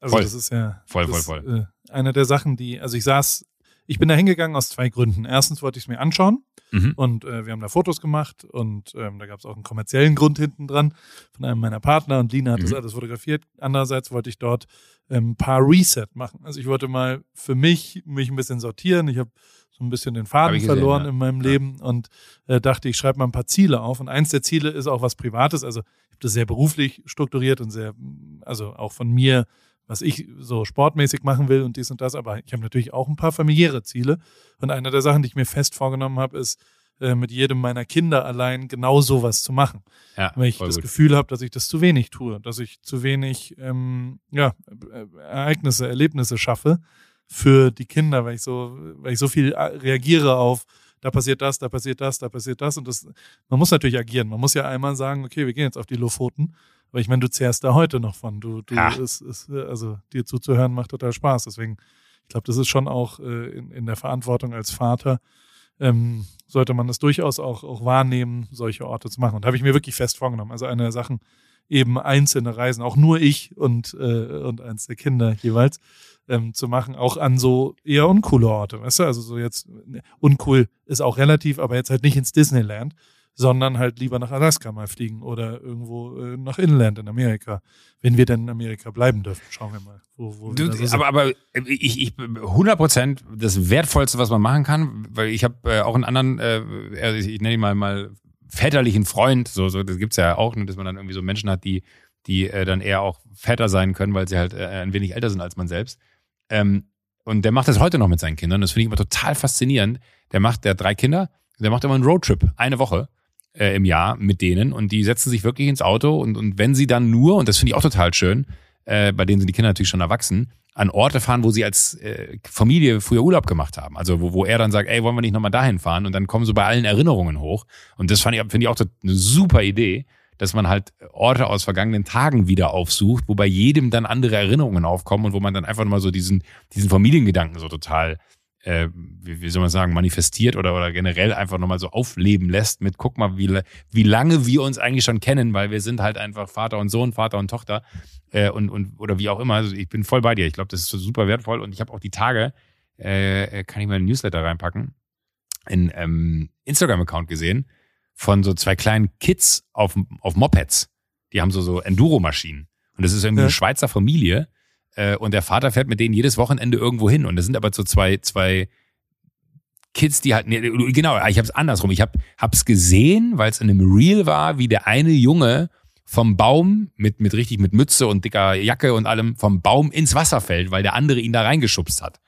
A: Also
B: voll.
A: das ist ja
B: voll, voll, voll.
A: Äh, eine der Sachen, die, also ich saß, ich bin da hingegangen aus zwei Gründen. Erstens wollte ich es mir anschauen mhm. und äh, wir haben da Fotos gemacht und ähm, da gab es auch einen kommerziellen Grund hinten dran von einem meiner Partner und Lina hat mhm. das alles fotografiert. Andererseits wollte ich dort ähm, ein paar Reset machen. Also ich wollte mal für mich mich ein bisschen sortieren. Ich habe so ein bisschen den Faden gesehen, verloren ja. in meinem ja. Leben und äh, dachte, ich schreibe mal ein paar Ziele auf. Und eins der Ziele ist auch was Privates. Also ich habe das sehr beruflich strukturiert und sehr, also auch von mir, was ich so sportmäßig machen will und dies und das. Aber ich habe natürlich auch ein paar familiäre Ziele. Und eine der Sachen, die ich mir fest vorgenommen habe, ist, äh, mit jedem meiner Kinder allein genau sowas zu machen. Ja, Weil ich das gut. Gefühl habe, dass ich das zu wenig tue, dass ich zu wenig ähm, ja, äh, Ereignisse, Erlebnisse schaffe für die Kinder, weil ich so, weil ich so viel äh, reagiere auf, da passiert das, da passiert das, da passiert das. Und das, man muss natürlich agieren. Man muss ja einmal sagen, okay, wir gehen jetzt auf die Lofoten. Aber ich meine, du zehrst da heute noch von. Du, du ja. ist, ist, also dir zuzuhören macht total Spaß. Deswegen, ich glaube, das ist schon auch äh, in, in der Verantwortung als Vater, ähm, sollte man das durchaus auch, auch wahrnehmen, solche Orte zu machen. Und habe ich mir wirklich fest vorgenommen. Also eine der Sachen, eben einzelne Reisen, auch nur ich und, äh, und eins der Kinder jeweils, ähm, zu machen, auch an so eher uncoole Orte, weißt du? Also so jetzt, uncool ist auch relativ, aber jetzt halt nicht ins Disneyland, sondern halt lieber nach Alaska mal fliegen oder irgendwo äh, nach Inland in Amerika, wenn wir denn in Amerika bleiben dürfen. Schauen wir mal,
B: wo, wo du, so aber, aber ich, ich 100 Prozent das Wertvollste, was man machen kann, weil ich habe äh, auch einen anderen, äh, ich nenne ihn mal mal väterlichen Freund, so so das gibt's ja auch, ne, dass man dann irgendwie so Menschen hat, die die äh, dann eher auch Väter sein können, weil sie halt äh, ein wenig älter sind als man selbst. Ähm, und der macht das heute noch mit seinen Kindern. Das finde ich immer total faszinierend. Der macht, der hat drei Kinder, der macht immer einen Roadtrip, eine Woche äh, im Jahr mit denen und die setzen sich wirklich ins Auto und, und wenn sie dann nur, und das finde ich auch total schön, äh, bei denen sind die Kinder natürlich schon erwachsen, an Orte fahren, wo sie als äh, Familie früher Urlaub gemacht haben. Also wo, wo er dann sagt, ey, wollen wir nicht nochmal dahin fahren? Und dann kommen so bei allen Erinnerungen hoch. Und das finde ich auch eine super Idee, dass man halt Orte aus vergangenen Tagen wieder aufsucht, wo bei jedem dann andere Erinnerungen aufkommen und wo man dann einfach mal so diesen, diesen Familiengedanken so total äh, wie, wie soll man sagen, manifestiert oder, oder generell einfach nochmal so aufleben lässt mit, guck mal, wie, wie lange wir uns eigentlich schon kennen, weil wir sind halt einfach Vater und Sohn, Vater und Tochter äh, und, und oder wie auch immer. Also ich bin voll bei dir. Ich glaube, das ist super wertvoll und ich habe auch die Tage, äh, kann ich mal ein Newsletter reinpacken, in ähm, Instagram-Account gesehen von so zwei kleinen Kids auf, auf Mopeds. Die haben so, so Enduro-Maschinen. Und das ist irgendwie ja. eine Schweizer Familie äh, und der Vater fährt mit denen jedes Wochenende irgendwo hin. Und das sind aber so zwei, zwei Kids, die halt, nee, genau, ich habe es andersrum. Ich habe hab's gesehen, weil es in einem Reel war, wie der eine Junge vom Baum mit, mit richtig mit Mütze und dicker Jacke und allem vom Baum ins Wasser fällt, weil der andere ihn da reingeschubst hat.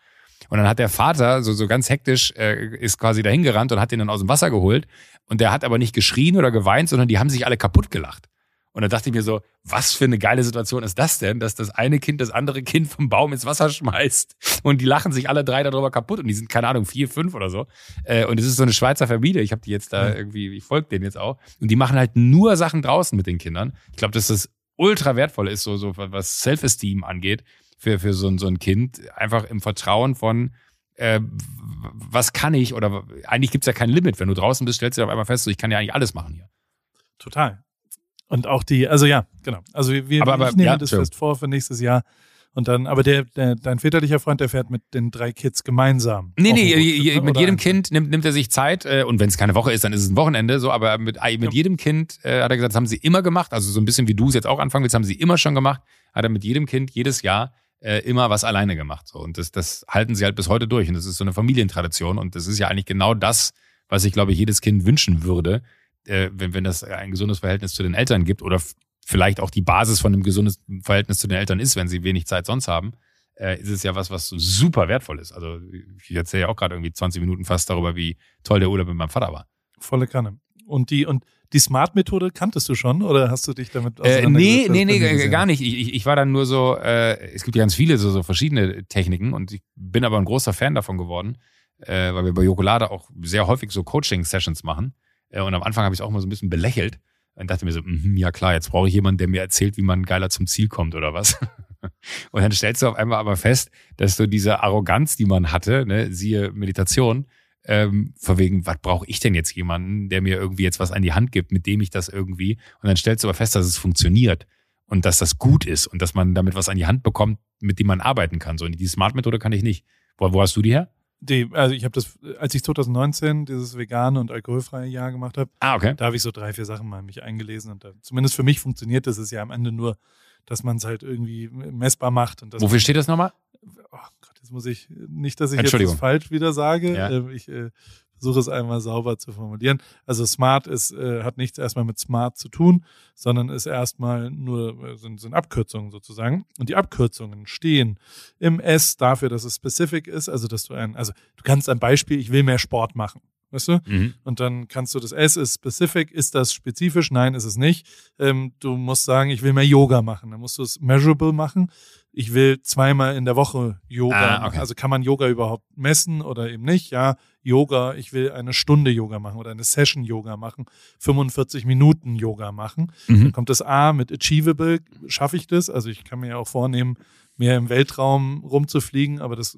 B: Und dann hat der Vater so, so ganz hektisch, äh, ist quasi dahin gerannt und hat ihn dann aus dem Wasser geholt. Und der hat aber nicht geschrien oder geweint, sondern die haben sich alle kaputt gelacht. Und dann dachte ich mir so, was für eine geile Situation ist das denn, dass das eine Kind das andere Kind vom Baum ins Wasser schmeißt und die lachen sich alle drei darüber kaputt und die sind, keine Ahnung, vier, fünf oder so. Äh, und es ist so eine Schweizer Familie, ich habe die jetzt da irgendwie, ich folge denen jetzt auch. Und die machen halt nur Sachen draußen mit den Kindern. Ich glaube, dass das ultra wertvoll ist, so, so was Self-Esteem angeht, für, für so, ein so ein Kind. Einfach im Vertrauen von, äh, was kann ich oder eigentlich gibt's ja kein Limit. Wenn du draußen bist, stellst du auf einmal fest, so, ich kann ja eigentlich alles machen hier.
A: Total. Und auch die, also ja, genau. Also wir, aber, aber, ich nehme ja, das fest vor für nächstes Jahr. Und dann, aber der, der, dein väterlicher Freund, der fährt mit den drei Kids gemeinsam.
B: Nee, nee, Roadtrip, mit jedem Kind nimmt, nimmt er sich Zeit, äh, und wenn es keine Woche ist, dann ist es ein Wochenende, so, aber mit, mit ja. jedem Kind, äh, hat er gesagt, das haben sie immer gemacht, also so ein bisschen wie du es jetzt auch anfangen willst, haben sie immer schon gemacht, hat er mit jedem Kind jedes Jahr äh, immer was alleine gemacht. So. Und das, das halten sie halt bis heute durch. Und das ist so eine Familientradition. Und das ist ja eigentlich genau das, was ich, glaube ich, jedes Kind wünschen würde, äh, wenn, wenn das ein gesundes Verhältnis zu den Eltern gibt oder vielleicht auch die Basis von einem gesunden Verhältnis zu den Eltern ist, wenn sie wenig Zeit sonst haben, äh, ist es ja was, was super wertvoll ist. Also ich erzähle ja auch gerade irgendwie 20 Minuten fast darüber, wie toll der Urlaub mit meinem Vater war.
A: Volle Kanne. Und die, und die Smart-Methode kanntest du schon oder hast du dich damit
B: äh, Nee, nee, nee, gar nicht. Ich, ich, ich war dann nur so, äh, es gibt ja ganz viele so, so verschiedene Techniken und ich bin aber ein großer Fan davon geworden, äh, weil wir bei Jokolade auch sehr häufig so Coaching-Sessions machen. Äh, und am Anfang habe ich es auch mal so ein bisschen belächelt und dachte mir so, mm, ja klar, jetzt brauche ich jemanden, der mir erzählt, wie man geiler zum Ziel kommt oder was. <laughs> Und dann stellst du auf einmal aber fest, dass du diese Arroganz, die man hatte, ne, siehe Meditation, ähm, vor wegen, was brauche ich denn jetzt jemanden, der mir irgendwie jetzt was an die Hand gibt, mit dem ich das irgendwie, und dann stellst du aber fest, dass es funktioniert und dass das gut ist und dass man damit was an die Hand bekommt, mit dem man arbeiten kann. So, und die Smart-Methode kann ich nicht. Wo, wo hast du die her?
A: Die, also ich habe das, als ich 2019 dieses vegane und alkoholfreie Jahr gemacht habe,
B: ah, okay.
A: da habe ich so drei, vier Sachen mal mich eingelesen und da, zumindest für mich funktioniert das ist ja am Ende nur, dass man es halt irgendwie messbar macht. Und
B: Wofür steht das nochmal?
A: Oh Gott, jetzt muss ich nicht, dass ich jetzt das falsch wieder sage.
B: Ja.
A: Ähm, ich äh, versuche es einmal sauber zu formulieren. Also Smart ist, äh, hat nichts erstmal mit Smart zu tun, sondern ist erstmal nur, äh, sind, sind Abkürzungen sozusagen. Und die Abkürzungen stehen im S dafür, dass es specific ist, also dass du ein, also du kannst ein Beispiel, ich will mehr Sport machen. Weißt du? Mhm. Und dann kannst du das S ist specific, ist das spezifisch? Nein, ist es nicht. Ähm, du musst sagen, ich will mehr Yoga machen. Dann musst du es measurable machen ich will zweimal in der Woche Yoga ah, okay. Also kann man Yoga überhaupt messen oder eben nicht? Ja, Yoga, ich will eine Stunde Yoga machen oder eine Session Yoga machen, 45 Minuten Yoga machen. Mhm. Dann kommt das A mit Achievable, schaffe ich das? Also ich kann mir ja auch vornehmen, mehr im Weltraum rumzufliegen, aber das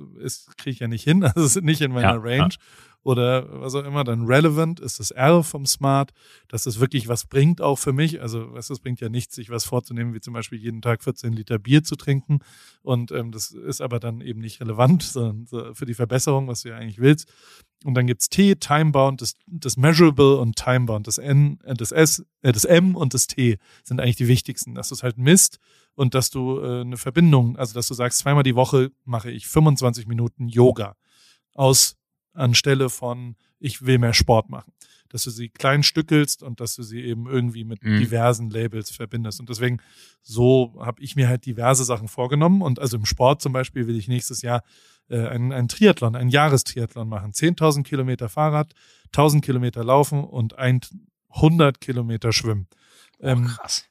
A: kriege ich ja nicht hin. <laughs> Also ist nicht in meiner ja, Range. Ja. Oder was auch immer, dann relevant ist das R vom Smart, dass es wirklich was bringt auch für mich. Also es bringt ja nichts, sich was vorzunehmen, wie zum Beispiel jeden Tag 14 Liter Bier zu trinken. Und ähm, das ist aber dann eben nicht relevant, <laughs> sondern so für die Verbesserung, was du ja eigentlich willst. Und dann gibt's T, Timebound, das, das Measurable und Timebound, das N, äh, das S, äh, das M und das T sind eigentlich die wichtigsten, dass du es halt misst und dass du äh, eine Verbindung, also dass du sagst, zweimal die Woche mache ich 25 Minuten Yoga aus anstelle von ich will mehr Sport machen. Dass du sie klein stückelst und dass du sie eben irgendwie mit mhm. diversen Labels verbindest. Und deswegen, so habe ich mir halt diverse Sachen vorgenommen. Und also im Sport zum Beispiel will ich nächstes Jahr äh, einen, einen Triathlon, einen Jahrestriathlon machen. 10.000 Kilometer Fahrrad, 1.000 Kilometer laufen und 100 Kilometer schwimmen.
B: Oh, ähm, krass.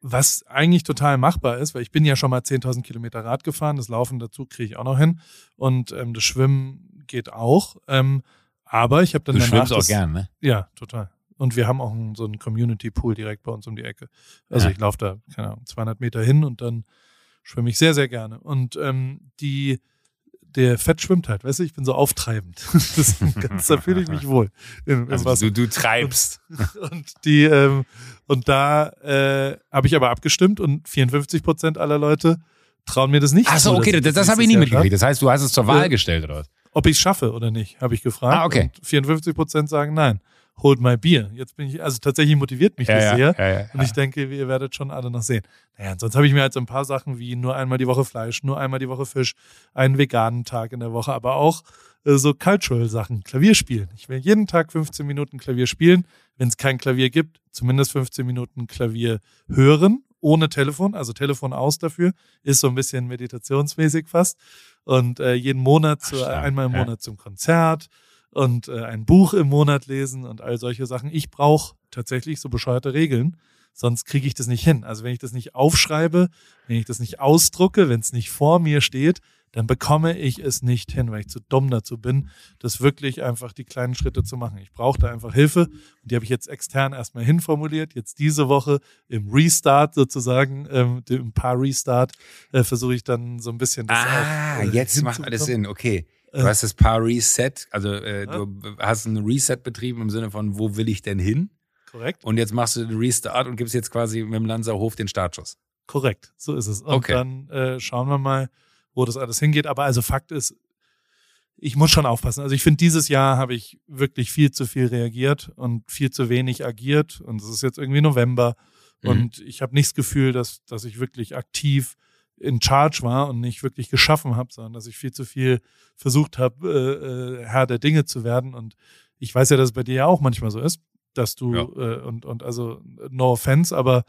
A: Was eigentlich total machbar ist, weil ich bin ja schon mal 10.000 Kilometer Rad gefahren, das Laufen dazu kriege ich auch noch hin und ähm, das Schwimmen geht auch. Ähm, aber ich habe dann
B: du
A: danach
B: schwimmst
A: das,
B: auch gern, ne?
A: Ja, total. Und wir haben auch einen, so einen Community Pool direkt bei uns um die Ecke. Also ja. ich laufe da, keine Ahnung, 200 Meter hin und dann schwimme ich sehr, sehr gerne. Und ähm, die der Fett schwimmt halt, weißt du, ich bin so auftreibend. <laughs> Ganz, da fühle ich mich wohl.
B: Im, im also du, du treibst.
A: Und, <laughs> und die, ähm, und da äh, habe ich aber abgestimmt und 54 Prozent aller Leute trauen mir das nicht.
B: Ach so, okay, das, das, das habe ich nie mitgekriegt. Das heißt, du hast es zur Wahl äh, gestellt, oder was?
A: Ob ich es schaffe oder nicht, habe ich gefragt.
B: Ah, okay.
A: Und 54 Prozent sagen nein hold my beer. Jetzt bin ich, also tatsächlich motiviert mich ja, das ja, sehr. Ja, und ich denke, ihr werdet schon alle noch sehen. Naja, sonst habe ich mir halt so ein paar Sachen wie nur einmal die Woche Fleisch, nur einmal die Woche Fisch, einen veganen Tag in der Woche, aber auch äh, so cultural Sachen, Klavier spielen. Ich will jeden Tag 15 Minuten Klavier spielen. Wenn es kein Klavier gibt, zumindest 15 Minuten Klavier hören, ohne Telefon, also Telefon aus dafür, ist so ein bisschen meditationsmäßig fast. Und äh, jeden Monat, zu, Ach, einmal im Monat zum Konzert und äh, ein Buch im Monat lesen und all solche Sachen. Ich brauche tatsächlich so bescheuerte Regeln, sonst kriege ich das nicht hin. Also wenn ich das nicht aufschreibe, wenn ich das nicht ausdrucke, wenn es nicht vor mir steht, dann bekomme ich es nicht hin, weil ich zu dumm dazu bin, das wirklich einfach die kleinen Schritte zu machen. Ich brauche da einfach Hilfe und die habe ich jetzt extern erstmal hinformuliert. Jetzt diese Woche im Restart sozusagen, ähm, im Paar Restart, äh, versuche ich dann so ein bisschen
B: das Ah, auch, äh, jetzt macht alles Sinn, okay. Du hast das Paar Reset, also äh, ja. du hast ein Reset betrieben im Sinne von, wo will ich denn hin?
A: Korrekt.
B: Und jetzt machst du den Restart und gibst jetzt quasi mit dem Lanzerhof den Startschuss.
A: Korrekt, so ist es. Und
B: okay.
A: dann äh, schauen wir mal, wo das alles hingeht. Aber also Fakt ist, ich muss schon aufpassen. Also ich finde, dieses Jahr habe ich wirklich viel zu viel reagiert und viel zu wenig agiert. Und es ist jetzt irgendwie November. Mhm. Und ich habe nicht das Gefühl, dass, dass ich wirklich aktiv in Charge war und nicht wirklich geschaffen habe, sondern dass ich viel zu viel versucht habe, äh, äh, Herr der Dinge zu werden. Und ich weiß ja, dass es bei dir ja auch manchmal so ist, dass du ja. äh, und und also no offense, aber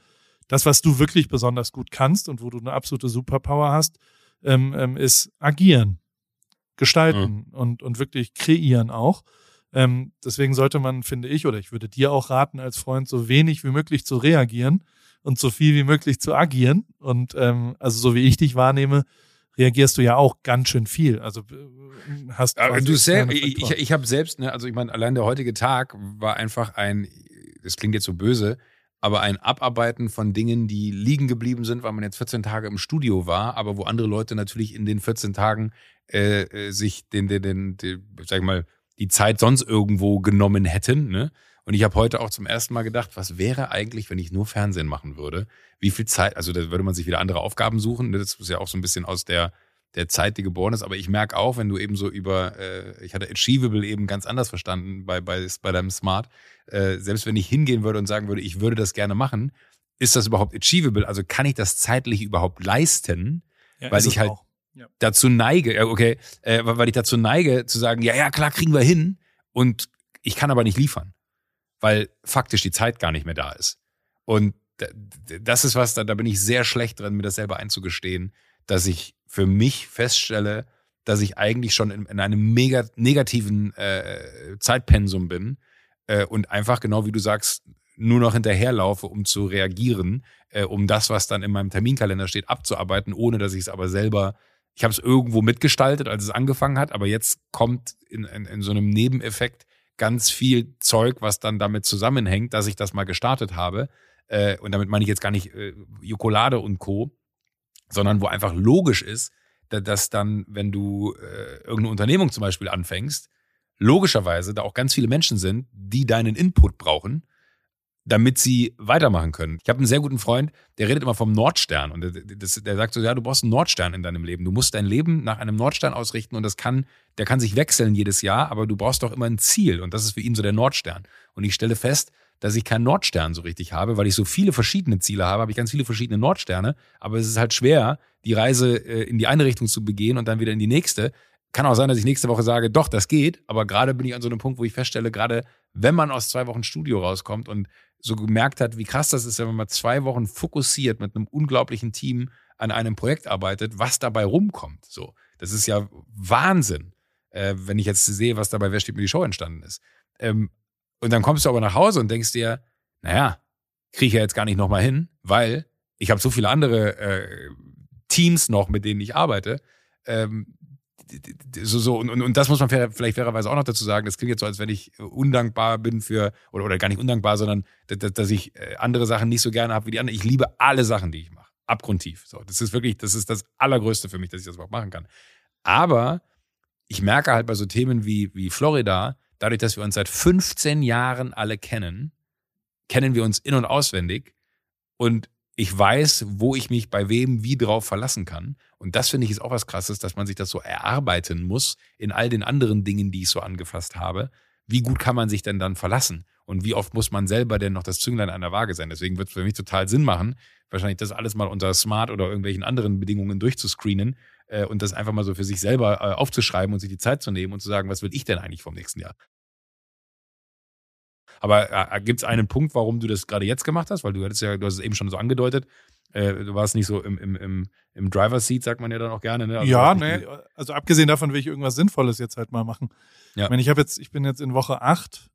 A: das, was du wirklich besonders gut kannst und wo du eine absolute Superpower hast, ähm, ähm, ist agieren, gestalten mhm. und und wirklich kreieren auch. Ähm, deswegen sollte man, finde ich, oder ich würde dir auch raten als Freund, so wenig wie möglich zu reagieren und so viel wie möglich zu agieren. Und ähm, also so wie ich dich wahrnehme, reagierst du ja auch ganz schön viel. Also äh, hast
B: Aber du selbst, ich, ich, habe selbst, ne, also ich meine, allein der heutige Tag war einfach ein, das klingt jetzt so böse, aber ein Abarbeiten von Dingen, die liegen geblieben sind, weil man jetzt 14 Tage im Studio war, aber wo andere Leute natürlich in den 14 Tagen äh, äh, sich den, den, den, den, sag ich mal, die Zeit sonst irgendwo genommen hätten, ne? Und ich habe heute auch zum ersten Mal gedacht, was wäre eigentlich, wenn ich nur Fernsehen machen würde? Wie viel Zeit, also da würde man sich wieder andere Aufgaben suchen. Das ist ja auch so ein bisschen aus der, der Zeit, die geboren ist. Aber ich merke auch, wenn du eben so über, äh, ich hatte Achievable eben ganz anders verstanden bei, bei, bei deinem Smart. Äh, selbst wenn ich hingehen würde und sagen würde, ich würde das gerne machen, ist das überhaupt achievable? Also kann ich das zeitlich überhaupt leisten? Ja, weil ich halt ja. dazu neige, okay, äh, weil ich dazu neige zu sagen, ja, ja, klar, kriegen wir hin. Und ich kann aber nicht liefern weil faktisch die Zeit gar nicht mehr da ist. Und das ist was, da, da bin ich sehr schlecht drin, mir das selber einzugestehen, dass ich für mich feststelle, dass ich eigentlich schon in, in einem mega negativen äh, Zeitpensum bin äh, und einfach genau wie du sagst, nur noch hinterherlaufe, um zu reagieren, äh, um das, was dann in meinem Terminkalender steht, abzuarbeiten, ohne dass ich es aber selber, ich habe es irgendwo mitgestaltet, als es angefangen hat, aber jetzt kommt in, in, in so einem Nebeneffekt ganz viel Zeug, was dann damit zusammenhängt, dass ich das mal gestartet habe. Äh, und damit meine ich jetzt gar nicht äh, Jokolade und Co., sondern wo einfach logisch ist, dass dann, wenn du äh, irgendeine Unternehmung zum Beispiel anfängst, logischerweise da auch ganz viele Menschen sind, die deinen Input brauchen, damit sie weitermachen können. Ich habe einen sehr guten Freund, der redet immer vom Nordstern und der, der sagt so, ja, du brauchst einen Nordstern in deinem Leben. Du musst dein Leben nach einem Nordstern ausrichten und das kann, der kann sich wechseln jedes Jahr, aber du brauchst doch immer ein Ziel und das ist für ihn so der Nordstern. Und ich stelle fest, dass ich keinen Nordstern so richtig habe, weil ich so viele verschiedene Ziele habe, habe ich ganz viele verschiedene Nordsterne, aber es ist halt schwer, die Reise äh, in die eine Richtung zu begehen und dann wieder in die nächste. Kann auch sein, dass ich nächste Woche sage, doch, das geht, aber gerade bin ich an so einem Punkt, wo ich feststelle, gerade wenn man aus zwei Wochen Studio rauskommt und so gemerkt hat, wie krass das ist, wenn man mal zwei Wochen fokussiert mit einem unglaublichen Team an einem Projekt arbeitet, was dabei rumkommt. So, das ist ja Wahnsinn, äh, wenn ich jetzt sehe, was dabei Wer steht mir die Show entstanden ist. Ähm, und dann kommst du aber nach Hause und denkst dir, naja, kriege ich ja jetzt gar nicht nochmal hin, weil ich habe so viele andere äh, Teams noch, mit denen ich arbeite. Ähm, so, so, und, und, das muss man vielleicht fairerweise auch noch dazu sagen. Das klingt jetzt so, als wenn ich undankbar bin für, oder, oder gar nicht undankbar, sondern dass, dass ich äh, andere Sachen nicht so gerne habe wie die anderen. Ich liebe alle Sachen, die ich mache. Abgrundtief. So, das ist wirklich, das ist das Allergrößte für mich, dass ich das überhaupt machen kann. Aber ich merke halt bei so Themen wie, wie Florida, dadurch, dass wir uns seit 15 Jahren alle kennen, kennen wir uns in- und auswendig. Und ich weiß, wo ich mich bei wem wie drauf verlassen kann. Und das finde ich ist auch was Krasses, dass man sich das so erarbeiten muss in all den anderen Dingen, die ich so angefasst habe. Wie gut kann man sich denn dann verlassen? Und wie oft muss man selber denn noch das Zünglein an der Waage sein? Deswegen wird es für mich total Sinn machen, wahrscheinlich das alles mal unter Smart oder irgendwelchen anderen Bedingungen durchzuscreenen äh, und das einfach mal so für sich selber äh, aufzuschreiben und sich die Zeit zu nehmen und zu sagen, was will ich denn eigentlich vom nächsten Jahr? Aber äh, gibt es einen Punkt, warum du das gerade jetzt gemacht hast? Weil du hattest ja, du hast es eben schon so angedeutet, äh, du warst nicht so im, im, im, im Driver Seat, sagt man ja dann auch gerne. Ne?
A: Also ja, ne, also abgesehen davon will ich irgendwas Sinnvolles jetzt halt mal machen. Ja. Ich meine, ich habe jetzt, ich bin jetzt in Woche acht,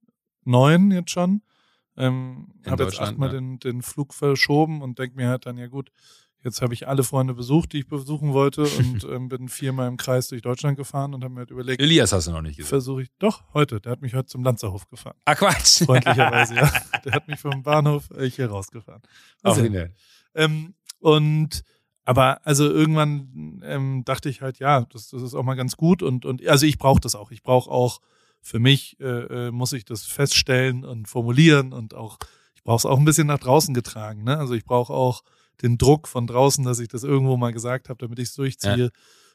A: neun jetzt schon. Ähm, habe jetzt achtmal ja. den, den Flug verschoben und denke mir halt dann, ja gut, Jetzt habe ich alle Freunde besucht, die ich besuchen wollte und <laughs> ähm, bin viermal im Kreis durch Deutschland gefahren und habe mir halt überlegt.
B: Elias hast du noch nicht gesehen.
A: Versuche ich doch heute. Der hat mich heute zum Lanzerhof gefahren.
B: Ach Quatsch.
A: Freundlicherweise, ja. <laughs> Der hat mich vom Bahnhof äh, hier rausgefahren.
B: Auch also,
A: ähm, und aber also irgendwann ähm, dachte ich halt, ja, das, das ist auch mal ganz gut und und also ich brauche das auch. Ich brauche auch für mich äh, äh, muss ich das feststellen und formulieren und auch ich brauche es auch ein bisschen nach draußen getragen. Ne? Also ich brauche auch den Druck von draußen, dass ich das irgendwo mal gesagt habe, damit ich es durchziehe. Ja.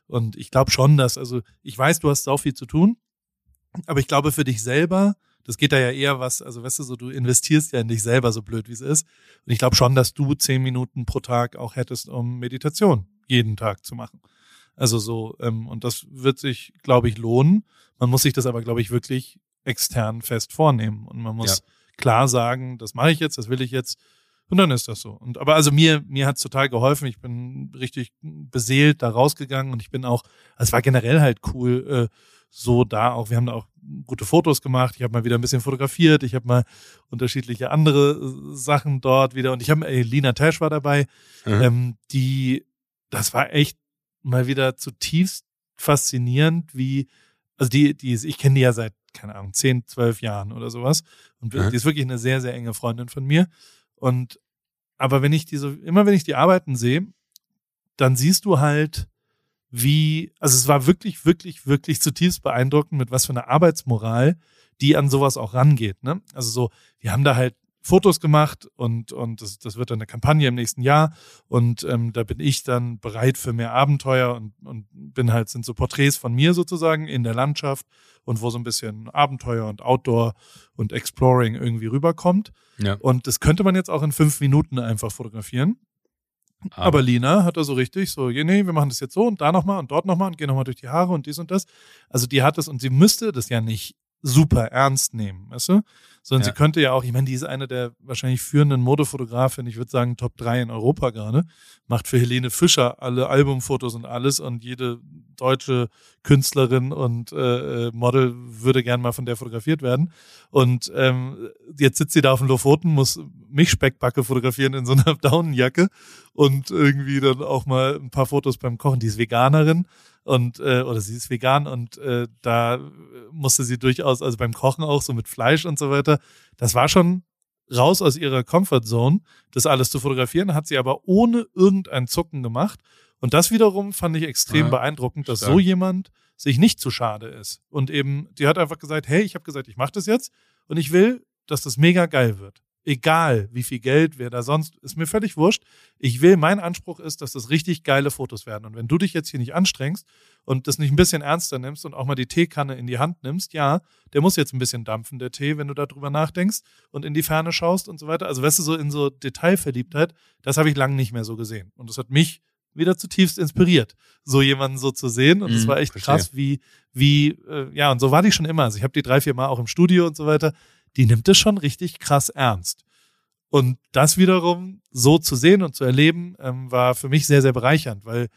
A: Und ich glaube schon, dass, also ich weiß, du hast sau viel zu tun, aber ich glaube für dich selber, das geht da ja eher was, also weißt du, so du investierst ja in dich selber, so blöd wie es ist. Und ich glaube schon, dass du zehn Minuten pro Tag auch hättest, um Meditation jeden Tag zu machen. Also so, ähm, und das wird sich, glaube ich, lohnen. Man muss sich das aber, glaube ich, wirklich extern fest vornehmen. Und man muss ja. klar sagen, das mache ich jetzt, das will ich jetzt. Und dann ist das so. Und aber also mir mir hat's total geholfen. Ich bin richtig beseelt da rausgegangen und ich bin auch, also es war generell halt cool, äh, so da auch. Wir haben da auch gute Fotos gemacht. Ich habe mal wieder ein bisschen fotografiert. Ich habe mal unterschiedliche andere äh, Sachen dort wieder und ich habe äh, Lina Tash war dabei, mhm. ähm, die das war echt mal wieder zutiefst faszinierend, wie also die die ich kenne die ja seit keine Ahnung zehn, zwölf Jahren oder sowas und mhm. die ist wirklich eine sehr sehr enge Freundin von mir und aber wenn ich diese, immer wenn ich die Arbeiten sehe, dann siehst du halt, wie, also es war wirklich, wirklich, wirklich zutiefst beeindruckend, mit was für einer Arbeitsmoral die an sowas auch rangeht. Ne? Also so, wir haben da halt Fotos gemacht und, und das, das wird dann eine Kampagne im nächsten Jahr und ähm, da bin ich dann bereit für mehr Abenteuer und, und bin halt, sind so Porträts von mir sozusagen in der Landschaft und wo so ein bisschen Abenteuer und Outdoor und Exploring irgendwie rüberkommt. Ja. Und das könnte man jetzt auch in fünf Minuten einfach fotografieren. Aber, Aber Lina hat da so richtig so, nee, wir machen das jetzt so und da nochmal und dort nochmal und gehen nochmal durch die Haare und dies und das. Also die hat das und sie müsste das ja nicht super ernst nehmen, weißt du? Sondern ja. sie könnte ja auch, ich meine, die ist eine der wahrscheinlich führenden Modefotografin, ich würde sagen Top 3 in Europa gerade, macht für Helene Fischer alle Albumfotos und alles und jede deutsche Künstlerin und äh, äh Model würde gern mal von der fotografiert werden. Und ähm, jetzt sitzt sie da auf dem Lofoten, muss mich Speckbacke fotografieren in so einer <laughs> Daunenjacke und irgendwie dann auch mal ein paar Fotos beim Kochen. Die ist Veganerin und äh, oder sie ist vegan und äh, da musste sie durchaus, also beim Kochen auch so mit Fleisch und so weiter, das war schon raus aus ihrer Comfortzone, das alles zu fotografieren, hat sie aber ohne irgendein Zucken gemacht. Und das wiederum fand ich extrem ja, beeindruckend, dass stark. so jemand sich nicht zu schade ist. Und eben, die hat einfach gesagt, hey, ich habe gesagt, ich mache das jetzt und ich will, dass das mega geil wird. Egal, wie viel Geld, wer da sonst, ist mir völlig wurscht. Ich will, mein Anspruch ist, dass das richtig geile Fotos werden. Und wenn du dich jetzt hier nicht anstrengst und das nicht ein bisschen ernster nimmst und auch mal die Teekanne in die Hand nimmst, ja, der muss jetzt ein bisschen dampfen, der Tee, wenn du darüber nachdenkst und in die Ferne schaust und so weiter. Also, weißt du, so in so Detailverliebtheit, das habe ich lange nicht mehr so gesehen. Und das hat mich wieder zutiefst inspiriert, so jemanden so zu sehen. Und es mhm, war echt verstehe. krass, wie, wie, äh, ja, und so war die schon immer. Also ich habe die drei, vier Mal auch im Studio und so weiter. Die nimmt es schon richtig krass ernst. Und das wiederum so zu sehen und zu erleben, ähm, war für mich sehr, sehr bereichernd, weil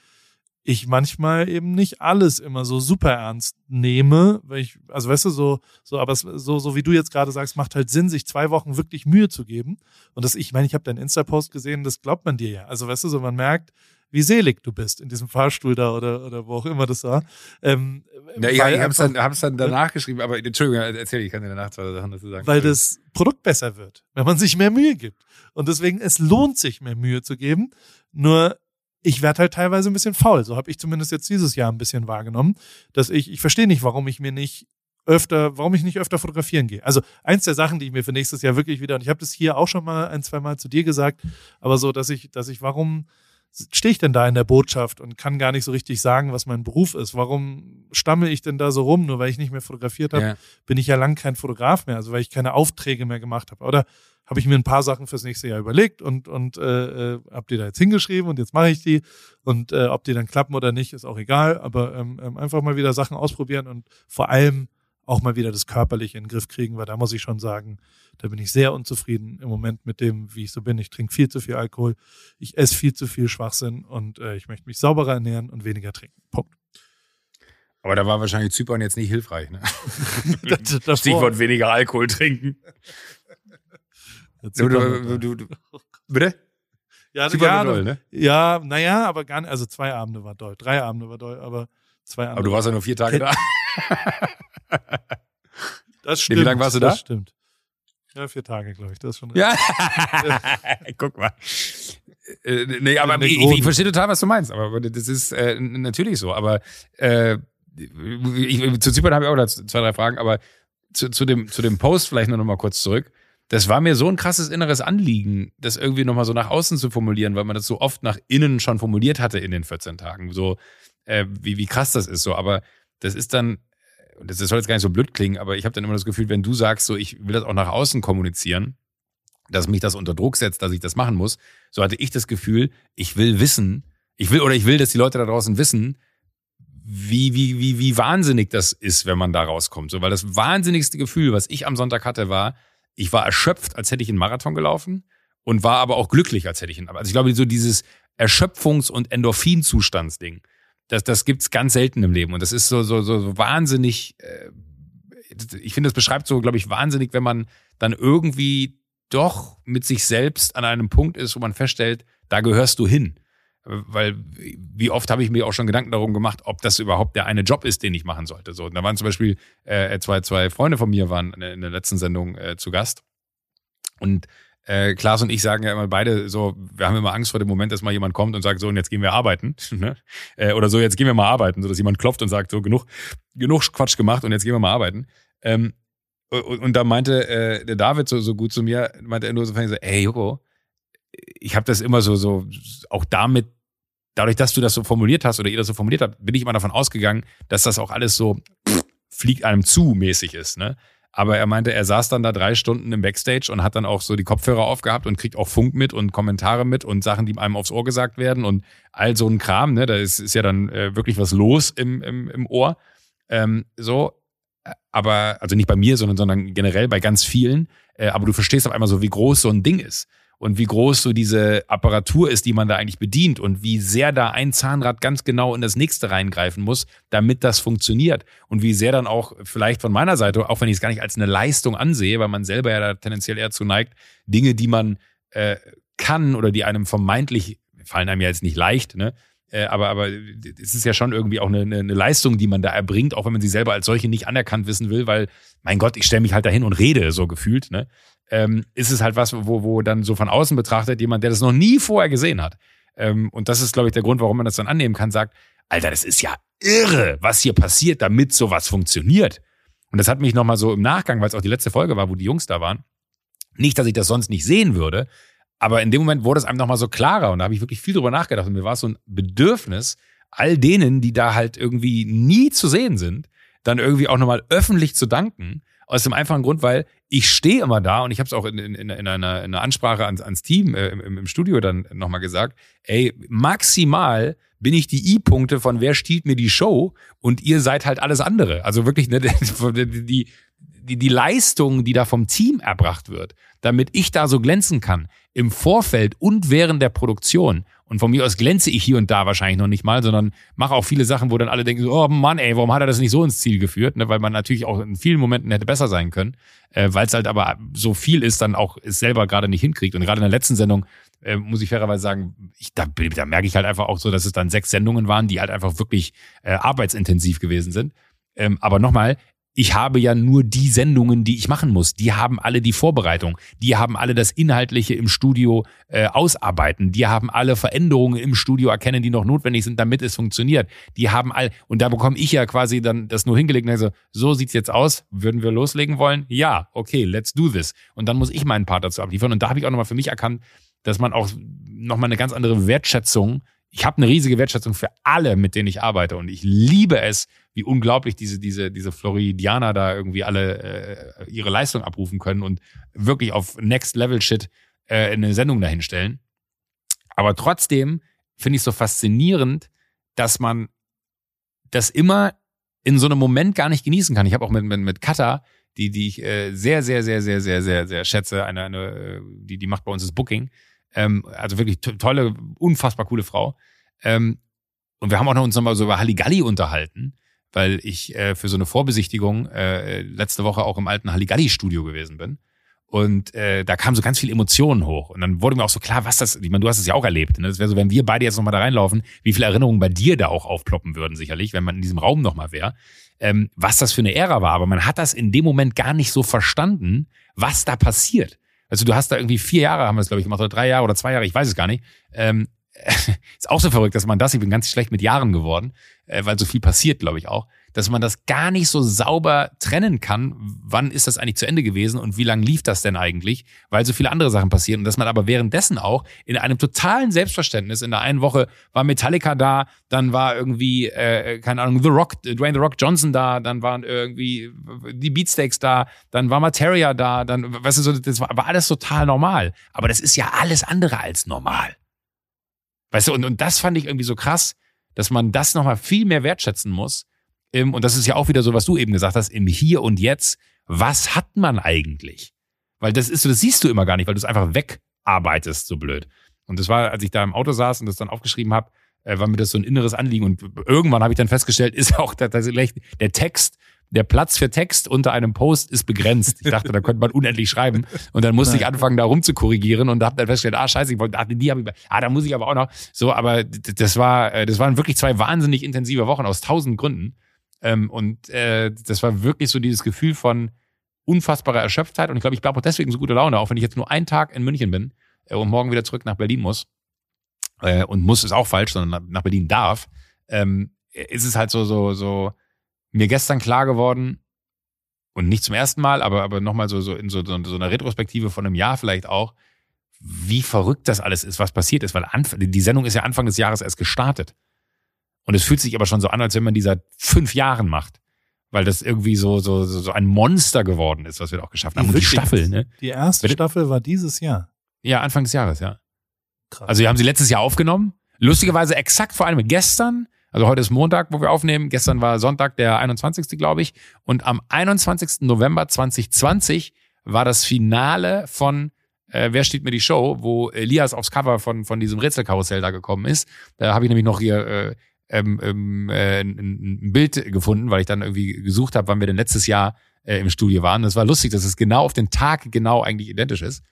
A: ich manchmal eben nicht alles immer so super ernst nehme, weil ich, also weißt du, so, so, aber so, so wie du jetzt gerade sagst, macht halt Sinn, sich zwei Wochen wirklich Mühe zu geben. Und das, ich meine, ich habe deinen Insta-Post gesehen, das glaubt man dir ja. Also weißt du, so man merkt, wie selig du bist in diesem Fahrstuhl da oder, oder wo auch immer das war. Ähm,
B: ja, ja, ich habe es dann, hab's dann danach geschrieben, aber Entschuldigung, erzähl, ich kann dir danach zwei Sachen dazu sagen.
A: Weil das Produkt besser wird, wenn man sich mehr Mühe gibt. Und deswegen, es lohnt sich, mehr Mühe zu geben. Nur ich werde halt teilweise ein bisschen faul. So habe ich zumindest jetzt dieses Jahr ein bisschen wahrgenommen, dass ich, ich verstehe nicht, warum ich mir nicht öfter, warum ich nicht öfter fotografieren gehe. Also eins der Sachen, die ich mir für nächstes Jahr wirklich wieder, und ich habe das hier auch schon mal ein, zwei Mal zu dir gesagt, aber so, dass ich, dass ich, warum stehe ich denn da in der Botschaft und kann gar nicht so richtig sagen, was mein Beruf ist? Warum stammel ich denn da so rum? Nur weil ich nicht mehr fotografiert habe, ja. bin ich ja lang kein Fotograf mehr, also weil ich keine Aufträge mehr gemacht habe. Oder habe ich mir ein paar Sachen fürs nächste Jahr überlegt und, und äh, äh, habe die da jetzt hingeschrieben und jetzt mache ich die. Und äh, ob die dann klappen oder nicht, ist auch egal. Aber ähm, ähm, einfach mal wieder Sachen ausprobieren und vor allem auch mal wieder das Körperliche in den Griff kriegen, weil da muss ich schon sagen, da bin ich sehr unzufrieden im Moment mit dem, wie ich so bin. Ich trinke viel zu viel Alkohol, ich esse viel zu viel Schwachsinn und äh, ich möchte mich sauberer ernähren und weniger trinken. Punkt.
B: Aber da war wahrscheinlich Zypern jetzt nicht hilfreich, ne? <laughs> Stichwort weniger Alkohol trinken. Du, du, du, du, <laughs> bitte?
A: Ja, Zypern ja, doll, ne? ja, naja, aber gar nicht, also zwei Abende war doll, drei Abende war doll, aber zwei Abende.
B: Aber du warst ja nur vier Tage da. <laughs>
A: Das stimmt.
B: Wie lange warst du da?
A: Das stimmt. Ja, vier Tage, glaube ich. Das ist schon
B: Ja. <laughs> Guck mal. Äh, nee, aber ich, ich, verstehe total, was du meinst. Aber das ist äh, natürlich so. Aber äh, ich, zu Zypern habe ich auch zwei, drei Fragen. Aber zu, zu, dem, zu dem Post vielleicht nur noch mal kurz zurück. Das war mir so ein krasses inneres Anliegen, das irgendwie noch mal so nach außen zu formulieren, weil man das so oft nach innen schon formuliert hatte in den 14 Tagen. So, äh, wie, wie krass das ist so. Aber das ist dann das soll jetzt gar nicht so blöd klingen, aber ich habe dann immer das Gefühl, wenn du sagst, so ich will das auch nach außen kommunizieren, dass mich das unter Druck setzt, dass ich das machen muss, so hatte ich das Gefühl, ich will wissen, ich will oder ich will, dass die Leute da draußen wissen, wie, wie, wie, wie wahnsinnig das ist, wenn man da rauskommt. So, weil das wahnsinnigste Gefühl, was ich am Sonntag hatte, war, ich war erschöpft, als hätte ich einen Marathon gelaufen und war aber auch glücklich, als hätte ich einen. Also ich glaube, so dieses Erschöpfungs- und Endorphinzustandsding das, das gibt's ganz selten im Leben. Und das ist so, so, so, so wahnsinnig, äh, ich finde, das beschreibt so, glaube ich, wahnsinnig, wenn man dann irgendwie doch mit sich selbst an einem Punkt ist, wo man feststellt, da gehörst du hin. Weil wie oft habe ich mir auch schon Gedanken darum gemacht, ob das überhaupt der eine Job ist, den ich machen sollte. So, da waren zum Beispiel äh, zwei, zwei Freunde von mir waren in der letzten Sendung äh, zu Gast. Und äh, Klaas und ich sagen ja immer beide so, wir haben immer Angst vor dem Moment, dass mal jemand kommt und sagt, so, und jetzt gehen wir arbeiten. <laughs> ne? äh, oder so, jetzt gehen wir mal arbeiten, so dass jemand klopft und sagt, so, genug, genug Quatsch gemacht und jetzt gehen wir mal arbeiten. Ähm, und, und da meinte äh, der David so, so gut zu mir, meinte er nur so, so ey Joko, ich habe das immer so, so, auch damit, dadurch, dass du das so formuliert hast oder ihr das so formuliert habt, bin ich immer davon ausgegangen, dass das auch alles so pff, fliegt einem zu mäßig ist. Ne? Aber er meinte, er saß dann da drei Stunden im Backstage und hat dann auch so die Kopfhörer aufgehabt und kriegt auch Funk mit und Kommentare mit und Sachen, die einem aufs Ohr gesagt werden und all so ein Kram. Ne? Da ist, ist ja dann äh, wirklich was los im, im, im Ohr. Ähm, so, aber, also nicht bei mir, sondern, sondern generell bei ganz vielen. Äh, aber du verstehst auf einmal so, wie groß so ein Ding ist und wie groß so diese Apparatur ist, die man da eigentlich bedient und wie sehr da ein Zahnrad ganz genau in das nächste reingreifen muss, damit das funktioniert und wie sehr dann auch vielleicht von meiner Seite, auch wenn ich es gar nicht als eine Leistung ansehe, weil man selber ja da tendenziell eher zu neigt, Dinge, die man äh, kann oder die einem vermeintlich fallen einem ja jetzt nicht leicht, ne? Äh, aber, aber es ist ja schon irgendwie auch eine, eine Leistung, die man da erbringt, auch wenn man sie selber als solche nicht anerkannt wissen will, weil, mein Gott, ich stelle mich halt dahin und rede, so gefühlt, ne? Ähm, ist es halt was, wo, wo dann so von außen betrachtet jemand, der das noch nie vorher gesehen hat, ähm, und das ist, glaube ich, der Grund, warum man das dann annehmen kann, sagt, Alter, das ist ja irre, was hier passiert, damit sowas funktioniert. Und das hat mich nochmal so im Nachgang, weil es auch die letzte Folge war, wo die Jungs da waren. Nicht, dass ich das sonst nicht sehen würde, aber in dem Moment wurde es einem nochmal so klarer und da habe ich wirklich viel drüber nachgedacht und mir war es so ein Bedürfnis, all denen, die da halt irgendwie nie zu sehen sind, dann irgendwie auch nochmal öffentlich zu danken. Aus dem einfachen Grund, weil ich stehe immer da und ich habe es auch in, in, in, einer, in einer Ansprache ans, ans Team äh, im, im Studio dann nochmal gesagt, ey, maximal bin ich die I-Punkte von wer stiehlt mir die Show und ihr seid halt alles andere. Also wirklich ne, <laughs> die, die, die Leistung, die da vom Team erbracht wird, damit ich da so glänzen kann, im Vorfeld und während der Produktion. Und von mir aus glänze ich hier und da wahrscheinlich noch nicht mal, sondern mache auch viele Sachen, wo dann alle denken, oh Mann, ey, warum hat er das nicht so ins Ziel geführt? Ne, weil man natürlich auch in vielen Momenten hätte besser sein können, äh, weil es halt aber so viel ist, dann auch es selber gerade nicht hinkriegt. Und gerade in der letzten Sendung äh, muss ich fairerweise sagen, ich, da, da merke ich halt einfach auch so, dass es dann sechs Sendungen waren, die halt einfach wirklich äh, arbeitsintensiv gewesen sind. Ähm, aber nochmal, ich habe ja nur die Sendungen, die ich machen muss. Die haben alle die Vorbereitung. Die haben alle das Inhaltliche im Studio äh, ausarbeiten. Die haben alle Veränderungen im Studio erkennen, die noch notwendig sind, damit es funktioniert. Die haben all, und da bekomme ich ja quasi dann das nur hingelegt und sage, so sieht's jetzt aus. Würden wir loslegen wollen? Ja, okay, let's do this. Und dann muss ich meinen Part dazu abliefern. Und da habe ich auch nochmal für mich erkannt, dass man auch nochmal eine ganz andere Wertschätzung, ich habe eine riesige Wertschätzung für alle, mit denen ich arbeite. Und ich liebe es, wie unglaublich diese, diese, diese Floridianer da irgendwie alle äh, ihre Leistung abrufen können und wirklich auf Next Level Shit äh, eine Sendung dahinstellen. Aber trotzdem finde ich so faszinierend, dass man das immer in so einem Moment gar nicht genießen kann. Ich habe auch mit, mit, mit Kata, die, die ich äh, sehr, sehr, sehr, sehr, sehr, sehr, sehr schätze, eine, eine, die, die macht bei uns das Booking. Ähm, also wirklich tolle, unfassbar coole Frau. Ähm, und wir haben auch noch uns nochmal so über Halligalli unterhalten weil ich äh, für so eine Vorbesichtigung äh, letzte Woche auch im alten Halligalli-Studio gewesen bin. Und äh, da kamen so ganz viele Emotionen hoch. Und dann wurde mir auch so klar, was das, ich meine, du hast es ja auch erlebt. Ne? Das wäre so, wenn wir beide jetzt nochmal da reinlaufen, wie viele Erinnerungen bei dir da auch aufploppen würden, sicherlich, wenn man in diesem Raum nochmal wäre. Ähm, was das für eine Ära war. Aber man hat das in dem Moment gar nicht so verstanden, was da passiert. Also du hast da irgendwie vier Jahre, haben wir es, glaube ich, gemacht, oder drei Jahre oder zwei Jahre, ich weiß es gar nicht. Ähm, <laughs> ist auch so verrückt, dass man das, ich bin ganz schlecht mit Jahren geworden, äh, weil so viel passiert, glaube ich auch, dass man das gar nicht so sauber trennen kann, wann ist das eigentlich zu Ende gewesen und wie lange lief das denn eigentlich, weil so viele andere Sachen passieren und dass man aber währenddessen auch in einem totalen Selbstverständnis, in der einen Woche war Metallica da, dann war irgendwie, äh, keine Ahnung, The Rock, Dwayne The Rock Johnson da, dann waren irgendwie die Beatsteaks da, dann war Materia da, dann, weißt du, das war, war alles total normal. Aber das ist ja alles andere als normal. Weißt du, und, und das fand ich irgendwie so krass, dass man das nochmal viel mehr wertschätzen muss. Im, und das ist ja auch wieder so, was du eben gesagt hast, im Hier und Jetzt. Was hat man eigentlich? Weil das ist so, das siehst du immer gar nicht, weil du es einfach wegarbeitest, so blöd. Und das war, als ich da im Auto saß und das dann aufgeschrieben habe, äh, war mir das so ein inneres Anliegen. Und irgendwann habe ich dann festgestellt, <laughs> ist auch tatsächlich der Text der Platz für Text unter einem Post ist begrenzt. Ich dachte, da könnte man unendlich schreiben. Und dann musste Nein. ich anfangen, da rum zu korrigieren und habe dann festgestellt, ah, scheiße, ich wollte, ach, die habe ich, ah, da muss ich aber auch noch. So, aber das war, äh, das waren wirklich zwei wahnsinnig intensive Wochen aus tausend Gründen. Ähm, und äh, das war wirklich so dieses Gefühl von unfassbarer Erschöpftheit. Und ich glaube, ich habe auch deswegen so gute Laune, auch wenn ich jetzt nur einen Tag in München bin äh, und morgen wieder zurück nach Berlin muss. Äh, und muss ist auch falsch, sondern nach Berlin darf. Ähm, ist es halt so, so, so, mir gestern klar geworden, und nicht zum ersten Mal, aber, aber nochmal so, so in so, so, so einer Retrospektive von einem Jahr vielleicht auch, wie verrückt das alles ist, was passiert ist, weil Anf die Sendung ist ja Anfang des Jahres erst gestartet. Und es fühlt sich aber schon so an, als wenn man die seit fünf Jahren macht. Weil das irgendwie so, so, so ein Monster geworden ist, was wir auch geschafft haben.
A: Und die Staffel, ne? Die erste Bitte? Staffel war dieses Jahr.
B: Ja, Anfang des Jahres, ja. Krass. Also wir haben sie letztes Jahr aufgenommen. Lustigerweise exakt vor allem gestern also heute ist Montag, wo wir aufnehmen. Gestern war Sonntag, der 21. glaube ich. Und am 21. November 2020 war das Finale von äh, Wer steht mir die Show, wo Elias aufs Cover von, von diesem Rätselkarussell da gekommen ist. Da habe ich nämlich noch hier äh, ähm, ähm, äh, ein, Bild gefunden, weil ich dann irgendwie gesucht habe, wann wir denn letztes Jahr äh, im Studio waren. Das war lustig, dass es genau auf den Tag genau eigentlich identisch ist.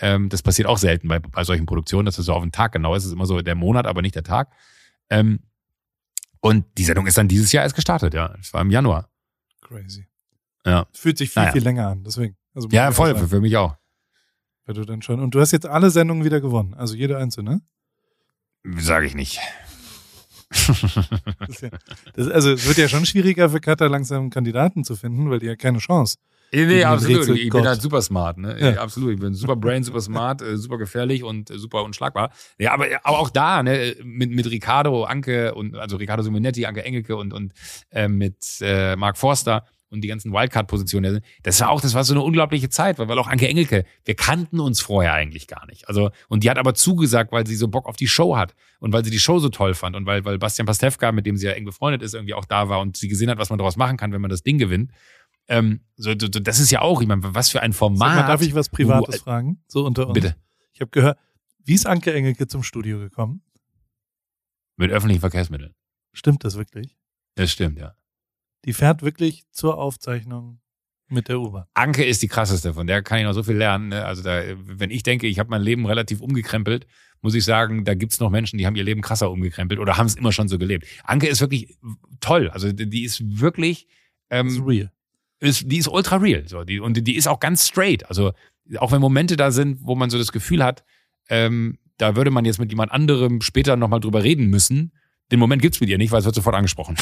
B: Ähm, das passiert auch selten bei, bei solchen Produktionen, dass es so auf den Tag genau ist. Es ist immer so der Monat, aber nicht der Tag. Ähm, und die Sendung ist dann dieses Jahr erst gestartet, ja. Es war im Januar.
A: Crazy.
B: Ja.
A: Fühlt sich viel, naja. viel länger an, deswegen.
B: Also ja, voll, für, für mich auch.
A: Weil du dann schon. Und du hast jetzt alle Sendungen wieder gewonnen, also jede einzelne?
B: Sage ich nicht.
A: Das ja, das, also es wird ja schon schwieriger für Katar langsam Kandidaten zu finden, weil die ja keine Chance.
B: Nee, nee absolut. Ich bin halt super smart, ne?
A: Ja.
B: Ja. Absolut. Ich bin super brain, super smart, äh, super gefährlich und äh, super unschlagbar. Ja, aber, aber auch da, ne, mit, mit Ricardo, Anke und also Ricardo Simonetti, Anke Engelke und, und äh, mit äh, Mark Forster und die ganzen Wildcard-Positionen. Das war auch, das war so eine unglaubliche Zeit, weil, weil auch Anke Engelke, wir kannten uns vorher eigentlich gar nicht. Also, und die hat aber zugesagt, weil sie so Bock auf die Show hat und weil sie die Show so toll fand und weil, weil Bastian Pastewka, mit dem sie ja eng befreundet ist, irgendwie auch da war und sie gesehen hat, was man daraus machen kann, wenn man das Ding gewinnt. Ähm, so, so, so, das ist ja auch, ich meine, was für ein Format.
A: mal, darf ich was Privates
B: wo-
A: fragen? So unter uns.
B: Bitte.
A: Ich habe gehört, wie ist Anke Engelke zum Studio gekommen?
B: Mit öffentlichen Verkehrsmitteln.
A: Stimmt das wirklich?
B: Das stimmt, ja.
A: Die fährt wirklich zur Aufzeichnung mit der U-Bahn.
B: Anke ist die krasseste, von der kann ich noch so viel lernen. Ne? Also da, wenn ich denke, ich habe mein Leben relativ umgekrempelt, muss ich sagen, da gibt's noch Menschen, die haben ihr Leben krasser umgekrempelt oder haben es immer schon so gelebt. Anke ist wirklich toll. Also die ist wirklich, ähm,
A: real.
B: Ist, die ist ultra real. So. Die, und die ist auch ganz straight. Also auch wenn Momente da sind, wo man so das Gefühl hat, ähm, da würde man jetzt mit jemand anderem später nochmal drüber reden müssen. Den Moment gibt's mit ihr nicht, weil es wird sofort angesprochen.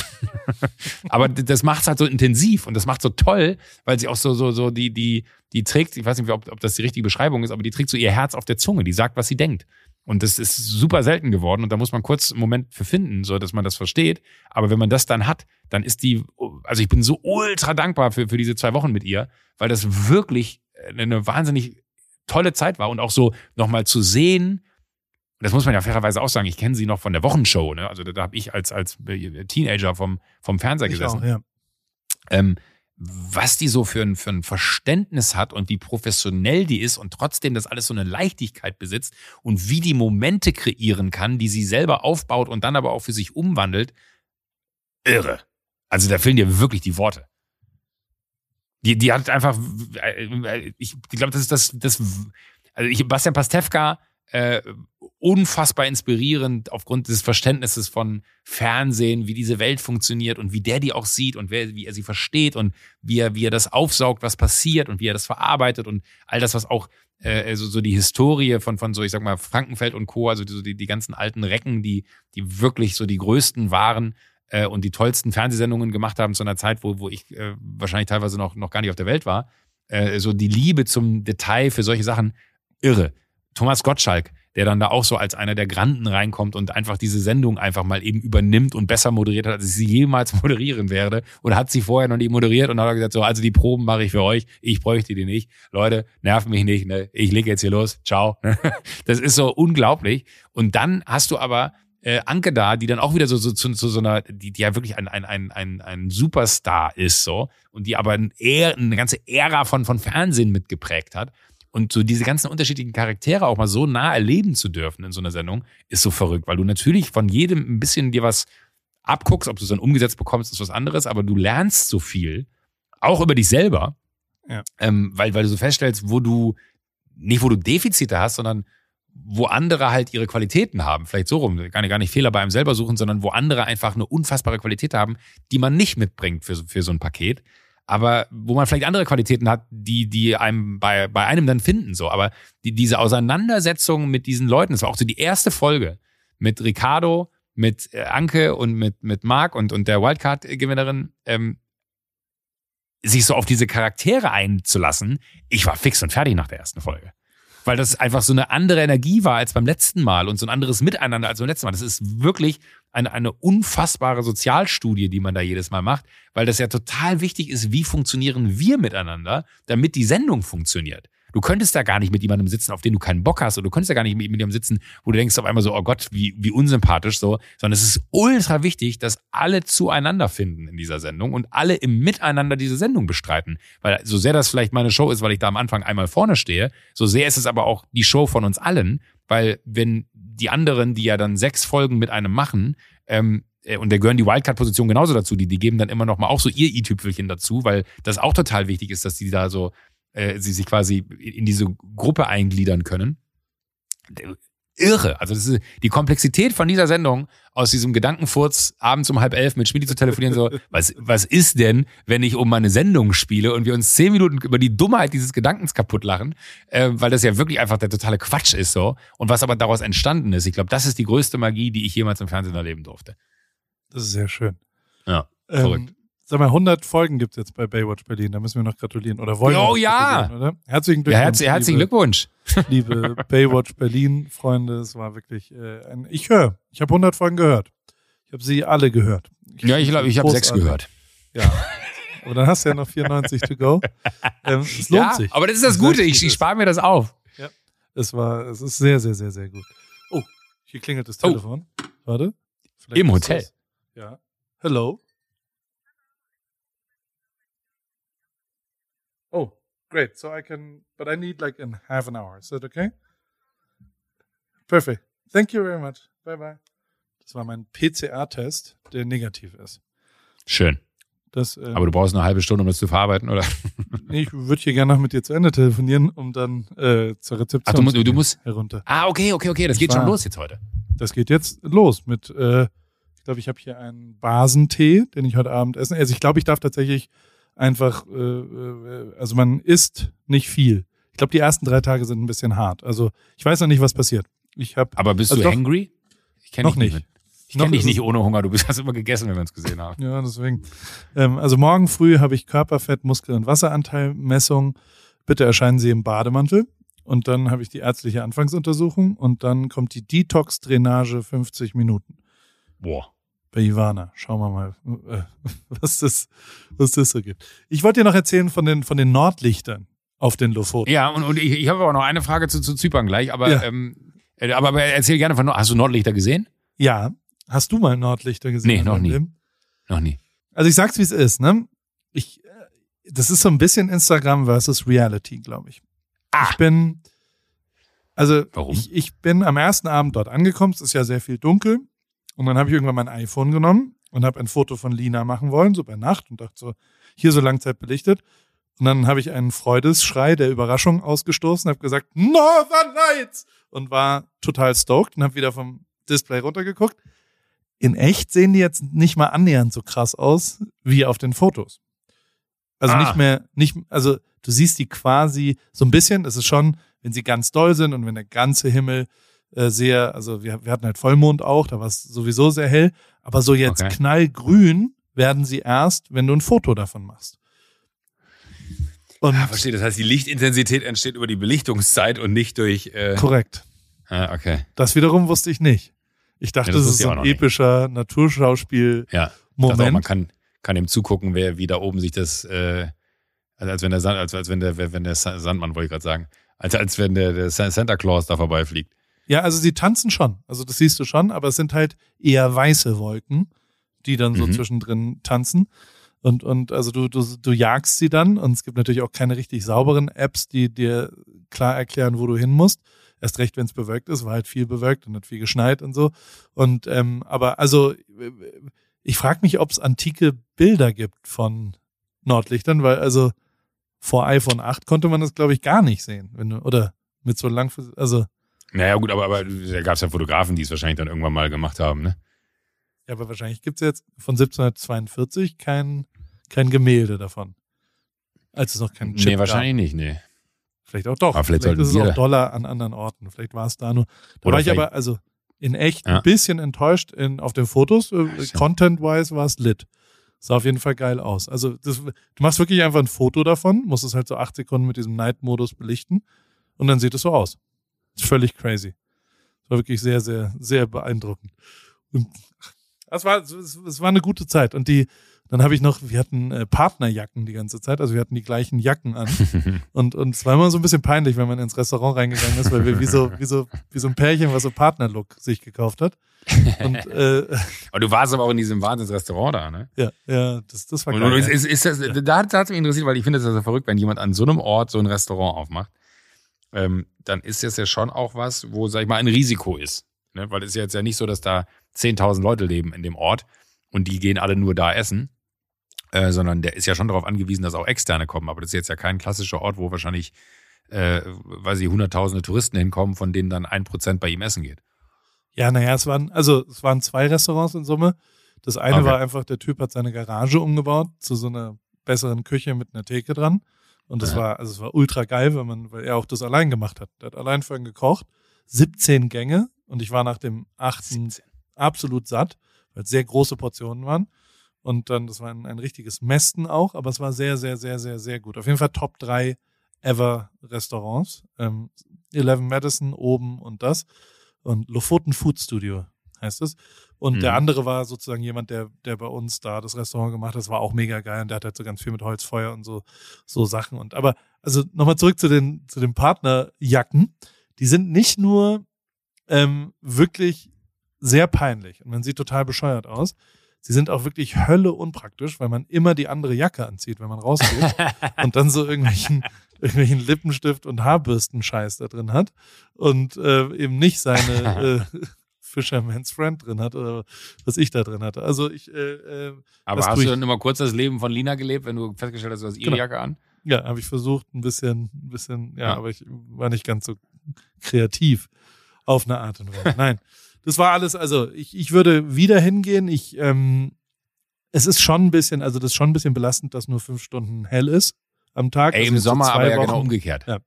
B: <laughs> Aber das macht's halt so intensiv und das macht so toll, weil sie auch so, so, so, die, die, die trägt, ich weiß nicht, ob, ob das die richtige Beschreibung ist, aber die trägt so ihr Herz auf der Zunge, die sagt, was sie denkt. Und das ist super selten geworden und da muss man kurz einen Moment für finden, so dass man das versteht. Aber wenn man das dann hat, dann ist die, also ich bin so ultra dankbar für, für diese zwei Wochen mit ihr, weil das wirklich eine wahnsinnig tolle Zeit war und auch so nochmal zu sehen, das muss man ja fairerweise auch sagen, ich kenne sie noch von der Wochenshow, ne? Also da, da habe ich als, als Teenager vom, vom Fernseher
A: Ich
B: gesessen
A: auch, ja.
B: ähm, was die so für ein, für ein Verständnis hat und wie professionell die ist und trotzdem das alles so eine Leichtigkeit besitzt und wie die Momente kreieren kann, die sie selber aufbaut und dann aber auch für sich umwandelt. Irre. Also da fehlen dir wirklich die Worte. Die, die hat einfach, äh, ich glaube, das ist das, das, also ich, Bastian Pastewka, äh, unfassbar inspirierend aufgrund des Verständnisses von Fernsehen, wie diese Welt funktioniert und wie der die auch sieht und wer, wie er sie versteht und wie er, wie er das aufsaugt, was passiert und wie er das verarbeitet und all das, was auch äh, so, so die Historie von, von so, ich sag mal, Frankenfeld und Co., also die, die ganzen alten Recken, die, die wirklich so die größten waren äh, und die tollsten Fernsehsendungen gemacht haben zu einer Zeit, wo, wo ich äh, wahrscheinlich teilweise noch, noch gar nicht auf der Welt war. Äh, so die Liebe zum Detail für solche Sachen, irre. Thomas Gottschalk, der dann da auch so als einer der Granden reinkommt und einfach diese Sendung einfach mal eben übernimmt und besser moderiert hat, als ich sie jemals <laughs> moderieren werde. Oder hat sie vorher noch nie moderiert und hat gesagt, so, also die Proben mache ich für euch, ich bräuchte die nicht. Leute, nerven mich nicht, ne? ich leg jetzt hier los, ciao. <laughs> Das ist so unglaublich. Und dann hast du aber äh, Anke da, die dann auch wieder so, so zu, zu so einer, die, die ja wirklich ein, ein, ein, ein, ein Superstar ist, so, und die aber ein, eine ganze Ära von, von Fernsehen mitgeprägt hat. Und so diese ganzen unterschiedlichen Charaktere auch mal so nah erleben zu dürfen in so einer Sendung, ist so verrückt, weil du natürlich von jedem ein bisschen dir was abguckst, ob du es dann umgesetzt bekommst, ist was anderes, aber du lernst so viel, auch über dich selber,
A: Ja.
B: ähm, weil, weil du so feststellst, wo du, nicht wo du Defizite hast, sondern wo andere halt ihre Qualitäten haben. Vielleicht so rum, gar nicht, gar nicht Fehler bei einem selber suchen, sondern wo andere einfach eine unfassbare Qualität haben, die man nicht mitbringt für, für so ein Paket. Aber wo man vielleicht andere Qualitäten hat, die, die einem bei, bei einem dann finden, so. Aber die, diese Auseinandersetzung mit diesen Leuten, das war auch so die erste Folge mit Ricardo, mit äh, Anke und mit, mit Marc und, und der Wildcard-Gewinnerin, ähm, sich so auf diese Charaktere einzulassen. Ich war fix und fertig nach der ersten Folge. Weil das einfach so eine andere Energie war als beim letzten Mal und so ein anderes Miteinander als beim letzten Mal. Das ist wirklich eine, eine unfassbare Sozialstudie, die man da jedes Mal macht, weil das ja total wichtig ist, wie funktionieren wir miteinander, damit die Sendung funktioniert. Du könntest da gar nicht mit jemandem sitzen, auf den du keinen Bock hast, oder du könntest da gar nicht mit jemandem sitzen, wo du denkst auf einmal so, oh Gott, wie, wie unsympathisch so, sondern es ist ultra wichtig, dass alle zueinander finden in dieser Sendung und alle im Miteinander diese Sendung bestreiten. Weil so sehr das vielleicht meine Show ist, weil ich da am Anfang einmal vorne stehe, so sehr ist es aber auch die Show von uns allen, weil wenn die anderen, die ja dann sechs Folgen mit einem machen, ähm, äh, und da gehören die Wildcard-Positionen genauso dazu, die, die geben dann immer noch mal auch so ihr i-Tüpfelchen dazu, weil das auch total wichtig ist, dass die da so, äh, sie sich quasi in diese Gruppe eingliedern können. Irre. Also das ist die Komplexität von dieser Sendung, aus diesem Gedankenfurz abends um halb elf mit Schmiedi zu telefonieren, so, <laughs> was, was ist denn, wenn ich um meine Sendung spiele und wir uns zehn Minuten über die Dummheit dieses Gedankens kaputt lachen, äh, weil das ja wirklich einfach der totale Quatsch ist so. Und was aber daraus entstanden ist, ich glaube, das ist die größte Magie, die ich jemals im Fernsehen erleben durfte.
A: Das ist sehr schön.
B: Ja, verrückt.
A: Ähm, sag mal, 100 Folgen gibt's jetzt bei Baywatch Berlin. Da müssen wir noch gratulieren. Oder wollen wir
B: Oh,
A: noch
B: ja.
A: Oder? Herzlichen
B: Ja,
A: Glückwunsch.
B: herz, herzlichen
A: liebe,
B: Glückwunsch. <laughs>
A: Liebe Baywatch Berlin Freunde. Es war wirklich äh, ein, ich höre. Ich habe 100 Folgen gehört. Ich habe sie alle gehört.
B: Ja, ich glaube, ich habe sechs gehört.
A: Ja. Aber dann hast du ja noch 94 to go. Ähm, es lohnt
B: ja,
A: sich.
B: aber das ist das
A: Es
B: Gute. Ich, ich
A: es
B: spare mir das auf.
A: Es war, es ist sehr, sehr, sehr, sehr gut. Oh, hier klingelt das
B: Oh.
A: Telefon. Warte. Vielleicht
B: Im Hotel.
A: das- Ja. Hello. Oh, great. So I can, but I need like in half an hour. Is that okay? Perfect. Thank you very much. Bye bye. Das war mein PCR-Test, der negativ ist.
B: Schön.
A: Das, ähm,
B: Aber du brauchst eine halbe Stunde, um das zu verarbeiten, oder? <laughs>
A: nee, ich würde hier gerne noch mit dir zu Ende telefonieren, um dann äh, zur Rezeption
B: Ach, du musst- du musst-
A: herunter.
B: Ah, okay, okay, okay. Das geht
A: war-
B: schon los jetzt heute.
A: Das geht jetzt los mit, äh, ich glaube, ich habe hier einen Basentee, den ich heute Abend esse. Also ich glaube, ich darf tatsächlich einfach, äh, äh, also man isst nicht viel. Ich glaube, die ersten drei Tage sind ein bisschen hart. Also ich weiß noch nicht, was passiert. Ich habe
B: Aber bist
A: Also
B: du
A: doch-
B: hangry? Ich kenn
A: noch
B: dich
A: nicht.
B: Ich
A: Noch
B: kenne dich nicht ohne Hunger. Du bist, hast immer gegessen, wenn wir uns gesehen haben.
A: Ja, deswegen. Ähm, also morgen früh habe ich Körperfett, Muskel- und Wasseranteilmessung. Bitte erscheinen Sie im Bademantel. Und dann habe ich die ärztliche Anfangsuntersuchung und dann kommt die Detox-Drainage 50 Minuten
B: Boah.
A: Bei Ivana. Schauen wir mal, äh, <laughs> was das, was das so gibt. Ich wollte dir noch erzählen von den, von den Nordlichtern auf den Lofoten.
B: Ja, und, und ich, ich habe aber noch eine Frage zu, zu Zypern gleich. Aber,
A: Ja.
B: ähm, äh, aber, aber erzähl gerne von. Hast du Nordlichter gesehen?
A: Ja. Hast du mal Nordlichter gesehen?
B: Nee, noch nie.
A: Leben?
B: Noch nie.
A: Also ich sag's wie es ist, ne? Ich, äh, das ist so ein bisschen Instagram versus Reality, glaube ich.
B: Ah.
A: Ich bin, also
B: Warum?
A: Ich, ich bin am ersten Abend dort angekommen. Es ist ja sehr viel dunkel. Und dann habe ich irgendwann mein iPhone genommen und habe ein Foto von Lina machen wollen, so bei Nacht und dachte so, hier so Langzeit belichtet. Und dann habe ich einen Freudesschrei der Überraschung ausgestoßen, habe gesagt, Northern Lights! Und war total stoked und habe wieder vom Display runtergeguckt. In echt sehen die jetzt nicht mal annähernd so krass aus wie auf den Fotos. Also
B: Ah.
A: nicht mehr, nicht, also du siehst die quasi so ein bisschen, es ist schon, wenn sie ganz doll sind und wenn der ganze Himmel äh, sehr, also wir, wir hatten halt Vollmond auch, da war es sowieso sehr hell, aber so jetzt
B: Okay.
A: knallgrün werden sie erst, wenn du ein Foto davon machst. Und
B: Ja, verstehe. Das heißt, die Lichtintensität entsteht über die Belichtungszeit und nicht durch. Äh,
A: korrekt.
B: ah, okay.
A: Das wiederum wusste ich nicht. Ich dachte,
B: Ja, das
A: das, ist so ein epischer Naturschauspiel-Moment.
B: Ja. Auch, man kann, kann ihm zugucken, wer wie da oben sich das, äh, also als wenn der Sand, als, als wenn der, wenn der Sa- Sandmann, wollte ich gerade sagen, als, als wenn der, der Sa- Santa Claus da vorbeifliegt.
A: Ja, also sie tanzen schon. Also das siehst du schon, aber es sind halt eher weiße Wolken, die dann so
B: Mhm.
A: zwischendrin tanzen. Und, und also du, du, du jagst sie dann und es gibt natürlich auch keine richtig sauberen Apps, die dir klar erklären, wo du hin musst. Erst recht, wenn es bewölkt ist, war halt viel bewölkt und hat viel geschneit und so. Und ähm, aber also ich frage mich, ob es antike Bilder gibt von Nordlichtern, weil also vor iPhone 8 konnte man das, glaube ich, gar nicht sehen. Wenn du, oder mit so lang, also
B: Naja, gut, aber, aber da gab es ja Fotografen, die es wahrscheinlich dann irgendwann mal gemacht haben, ne?
A: Ja, aber wahrscheinlich gibt's jetzt von 1742 kein, kein Gemälde davon. Als es noch keinen Chip
B: nee, wahrscheinlich nicht, nee.
A: Gab. Vielleicht auch doch.
B: Aber vielleicht sollten
A: ist es auch Dollar an anderen Orten. Vielleicht war es da nur. Da
B: Oder
A: war ich
B: vielleicht-
A: aber also in echt
B: Ja.
A: ein bisschen enttäuscht in, auf den Fotos. Äh. Content-wise war es lit. Sah auf jeden Fall geil aus. Also das, du machst wirklich einfach ein Foto davon, musst es halt so acht Sekunden mit diesem Night-Modus belichten und dann sieht es so aus. Völlig crazy. Es war wirklich sehr, sehr, sehr beeindruckend. Und es war, es, war eine gute Zeit. Und die, dann habe ich noch, wir hatten äh, Partnerjacken die ganze Zeit, also wir hatten die gleichen Jacken an. <laughs> Und, und es war immer so ein bisschen peinlich, wenn man ins Restaurant reingegangen ist, weil wir wie so, wie so, wie so ein Pärchen, was so Partnerlook sich gekauft hat. Und <laughs> äh,
B: Aber du warst aber auch in diesem Wahnsinnsrestaurant da, ne?
A: ja, ja, das, das war
B: Und,
A: geil.
B: ist, ist, ist das, da hat es mich interessiert, weil ich finde es ja so verrückt, wenn jemand an so einem Ort so ein Restaurant aufmacht, ähm, dann ist das ja schon auch was, wo, sag ich mal, ein Risiko ist. Ne? Weil es ist ja jetzt ja nicht so, dass da 10.000 Leute leben in dem Ort und die gehen alle nur da essen, äh, sondern der ist ja schon darauf angewiesen, dass auch Externe kommen. Aber das ist jetzt ja kein klassischer Ort, wo wahrscheinlich, äh, weiß ich, hunderttausende Touristen hinkommen, von denen dann ein Prozent bei ihm essen geht.
A: Ja, naja, es waren, also es waren zwei Restaurants in Summe. Das eine
B: Okay.
A: war einfach, der Typ hat seine Garage umgebaut zu so einer besseren Küche mit einer Theke dran. Und das
B: Ja.
A: war, also es war ultra geil, weil man, weil er auch das allein gemacht hat. Der hat allein für ihn gekocht. 17 Gänge und ich war nach dem achten
B: 17.
A: absolut satt, weil es sehr große Portionen waren. Und dann, das war ein, ein richtiges Mästen auch, aber es war sehr, sehr, sehr, sehr, sehr gut. Auf jeden Fall Top 3 ever Restaurants. Ähm, Eleven Madison oben und das. Und Lofoten Food Studio heißt es. Und
B: Mhm.
A: der andere war sozusagen jemand, der, der bei uns da das Restaurant gemacht hat. Das war auch mega geil und der hat halt so ganz viel mit Holzfeuer und so, so Sachen. Und aber, also nochmal zurück zu den, zu den Partnerjacken. Die sind nicht nur ähm, wirklich sehr peinlich und man sieht total bescheuert aus. Sie sind auch wirklich Hölle unpraktisch, weil man immer die andere Jacke anzieht, wenn man rausgeht <laughs> und dann so irgendwelchen, irgendwelchen Lippenstift und Haarbürsten-Scheiß da drin hat und äh, eben nicht seine <laughs> äh, Fisherman's Friend drin hat oder was ich da drin hatte. Also ich, äh, äh,
B: Aber hast du dann immer kurz das Leben von Lina gelebt, wenn du festgestellt hast, du hast ihre
A: Genau.
B: Jacke an?
A: ja, habe ich versucht, ein bisschen, ein bisschen, ja,
B: Ja.
A: aber ich war nicht ganz so kreativ auf eine Art und Weise. Nein, das war alles. Also ich, ich würde wieder hingehen. Ich, ähm, es ist schon ein bisschen, also das ist schon ein bisschen belastend, dass nur fünf Stunden hell ist am Tag.
B: Ey,
A: Also
B: im
A: so
B: Sommer
A: zwei
B: aber ja
A: Wochen.
B: genau umgekehrt.
A: Ja.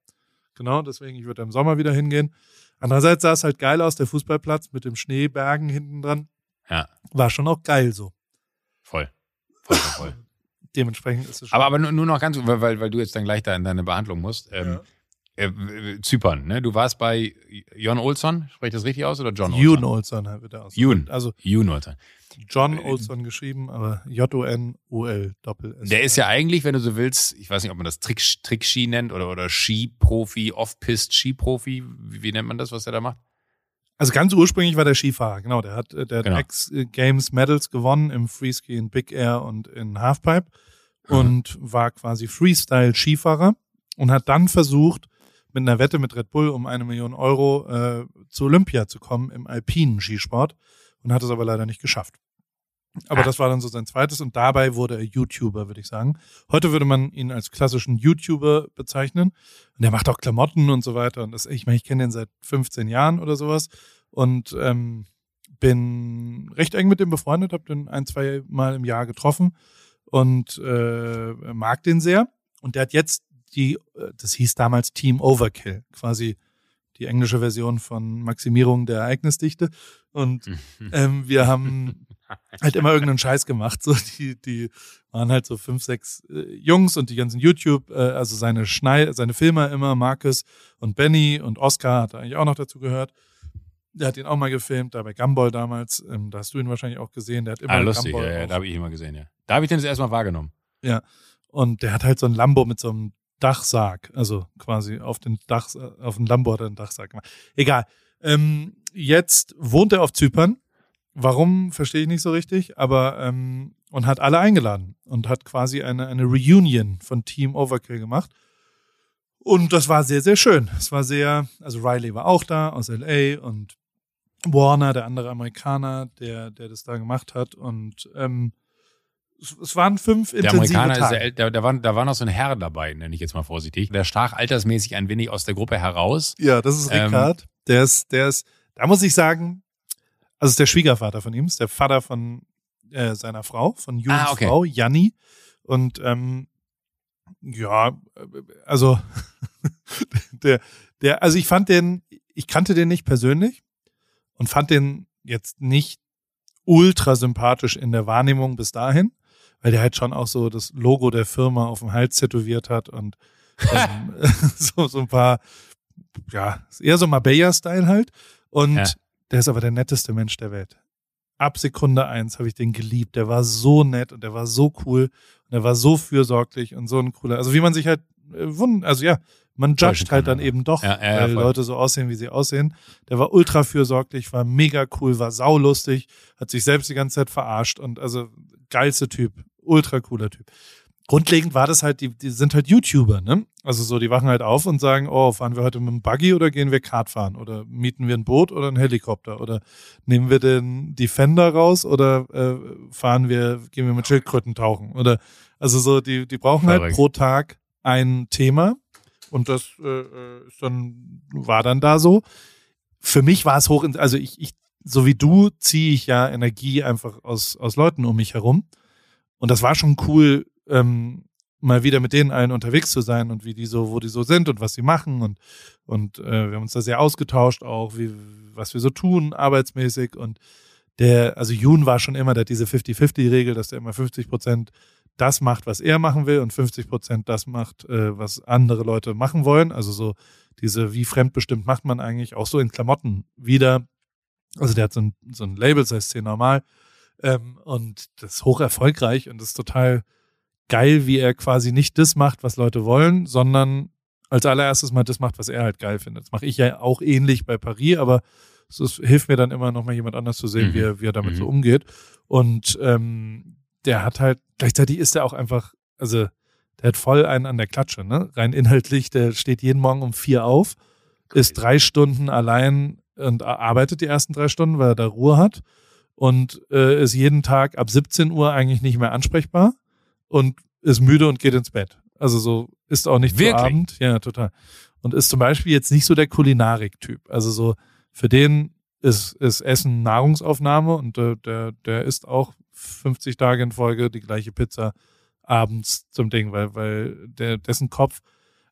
A: Genau, deswegen, ich würde im Sommer wieder hingehen. Andererseits sah es halt geil aus, der Fußballplatz mit dem Schneebergen hinten dran.
B: Ja,
A: War schon auch geil so.
B: voll. Voll, voll, voll. <laughs>
A: Dementsprechend ist es schon.
B: aber, aber nur, nur noch ganz, weil, weil, du jetzt dann gleich da in deine Behandlung musst. Ähm, äh, Zypern, ne? Du warst bei Jon Olsson, spreche ich das richtig aus oder John
A: Jun
B: Olsson?
A: Olson wird er aus.
B: Jun.
A: Also
B: Jun Olsson.
A: John
B: Äh,
A: Olson geschrieben, aber J-O-N-O-L Doppel S.
B: Der ist ja eigentlich, wenn du so willst, ich weiß nicht, ob man das Trick, Trickski nennt oder, oder Skiprofi, Off-Pist-Skiprofi. Wie, wie nennt man das, was der da macht?
A: Also ganz ursprünglich war der Skifahrer, genau. Der hat, äh, der
B: Genau.
A: hat X-Games Medals gewonnen im Freeski, in Big Air und in Halfpipe
B: Mhm.
A: und war quasi Freestyle-Skifahrer und hat dann versucht, mit einer Wette mit Red Bull um eine Million Euro äh, zu Olympia zu kommen im alpinen Skisport und hat es aber leider nicht geschafft. Aber
B: Ah.
A: das war dann so sein zweites und dabei wurde er YouTuber, würde ich sagen. Heute würde man ihn als klassischen YouTuber bezeichnen. Und der macht auch Klamotten und so weiter. Und das, ich meine, ich kenne den seit 15 Jahren oder sowas und ähm, bin recht eng mit dem befreundet, habe den ein, zwei Mal im Jahr getroffen und äh, mag den sehr. Und der hat jetzt die, äh, das hieß damals Team Overkill, quasi die englische Version von Maximierung der Ereignisdichte. Und <laughs> ähm, wir haben <laughs> halt immer irgendeinen Scheiß gemacht. So die, die waren halt so fünf, sechs äh, Jungs und die ganzen YouTube, äh, also seine Schnei, seine Filmer immer, Marcus und Benny und Oscar hat eigentlich auch noch dazu gehört. Der hat ihn auch mal gefilmt, da bei Gumball damals. Ähm, da hast du ihn wahrscheinlich auch gesehen. Der hat immer
B: Ah, lustig,
A: Gumball
B: ja, ja, da habe ich ihn mal gesehen, ja. Da habe ich den das erstmal wahrgenommen.
A: und der hat halt so ein Lambo mit so einem Dachsarg, also quasi auf den Dach, auf den Lambo hat er einen Dachsarg. Egal. Ähm, jetzt wohnt er auf Zypern. Warum, verstehe ich nicht so richtig, aber ähm, und hat alle eingeladen und hat quasi eine, eine Reunion von Team Overkill gemacht. Und das war sehr, sehr schön. Es war sehr, also Riley war auch da aus LA und Warner, der andere Amerikaner, der, der das da gemacht hat. Und ähm, es, waren fünf
B: Der
A: intensive
B: Amerikaner ist
A: Tage.
B: der, El- da, da, war, da war noch so ein Herr dabei, nenne ich jetzt mal vorsichtig. Der stach altersmäßig ein wenig aus der Gruppe heraus.
A: Ja, das ist
B: Ähm,
A: Ricard. der ist, der ist, da muss ich sagen, also ist der Schwiegervater von ihm, ist der Vater von äh, seiner Frau, von Juns
B: Ah, okay.
A: Frau, Janni. Und ähm, ja, also <laughs> der, der, also ich fand den, ich kannte den nicht persönlich und fand den jetzt nicht ultra sympathisch in der Wahrnehmung bis dahin, weil der halt schon auch so das Logo der Firma auf dem Hals tätowiert hat und ähm, <laughs> <laughs> so, so ein paar, ja, eher so Marbella-Style halt. Und
B: Ja.
A: der ist aber der netteste Mensch der Welt. Ab Sekunde eins habe ich den geliebt. Der war so nett und der war so cool und der war so fürsorglich und so ein cooler. Also wie man sich halt äh, wund, also ja, man judgt halt dann eben doch,
B: Ja, ja, ja,
A: weil
B: voll.
A: Leute so aussehen, wie sie aussehen. Der war ultra fürsorglich, war mega cool, war saulustig, hat sich selbst die ganze Zeit verarscht und also geilste Typ, ultra cooler Typ. Grundlegend war das halt, die, die sind halt YouTuber, ne? Also so, die wachen halt auf und sagen, oh, fahren wir heute mit dem Buggy oder gehen wir Kart fahren? Oder mieten wir ein Boot oder einen Helikopter? Oder nehmen wir den Defender raus oder äh, fahren wir, gehen wir mit Schildkröten tauchen? Oder also so, die, die brauchen halt pro Tag ein Thema und das äh, äh, ist dann, war dann da so. Für mich war es hoch, also ich, ich, so wie du, ziehe ich ja Energie einfach aus, aus Leuten um mich herum. Und das war schon cool, ähm, mal wieder mit denen allen unterwegs zu sein und wie die so, wo die so sind und was sie machen und und äh, wir haben uns da sehr ausgetauscht auch, wie was wir so tun arbeitsmäßig und der, also Jun war schon immer, der hat diese 50-50-Regel, dass der immer 50 Prozent das macht, was er machen will und 50 Prozent das macht, äh, was andere Leute machen wollen. Also so diese, wie fremdbestimmt macht man eigentlich, auch so in Klamotten wieder. Also der hat so ein, so ein Label, das heißt C normal. Ähm, und das ist hoch erfolgreich und das ist total geil, wie er quasi nicht das macht, was Leute wollen, sondern als allererstes mal das macht, was er halt geil findet. Das mache ich ja auch ähnlich bei Paris, aber es hilft mir dann immer noch mal jemand anders zu sehen, mhm. wie, er, wie er damit mhm. so umgeht. Und ähm, der hat halt, gleichzeitig ist er auch einfach, also der hat voll einen an der Klatsche, ne? Rein inhaltlich, der steht jeden Morgen um vier auf, ist drei Stunden allein und arbeitet die ersten drei Stunden, weil er da Ruhe hat und äh, ist jeden Tag ab 17 Uhr eigentlich nicht mehr ansprechbar und ist müde und geht ins Bett. Also so ist auch nicht Wirklich? zu Abend. Ja, total. Und ist zum Beispiel jetzt nicht so der Kulinarik-Typ. Also so für den ist, ist Essen Nahrungsaufnahme und äh, der, der isst auch 50 Tage in Folge die gleiche Pizza abends zum Ding, weil, weil der, dessen Kopf,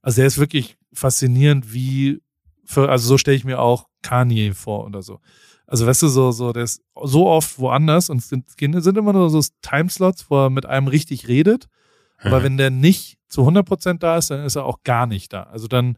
A: also der ist wirklich faszinierend, wie, für, also so stelle ich mir auch Kanye vor oder so. Also weißt du, so, so, der ist so oft woanders und es sind, sind immer nur so Timeslots, wo er mit einem richtig redet. Aber mhm. wenn der nicht zu 100% da ist, dann ist er auch gar nicht da. Also dann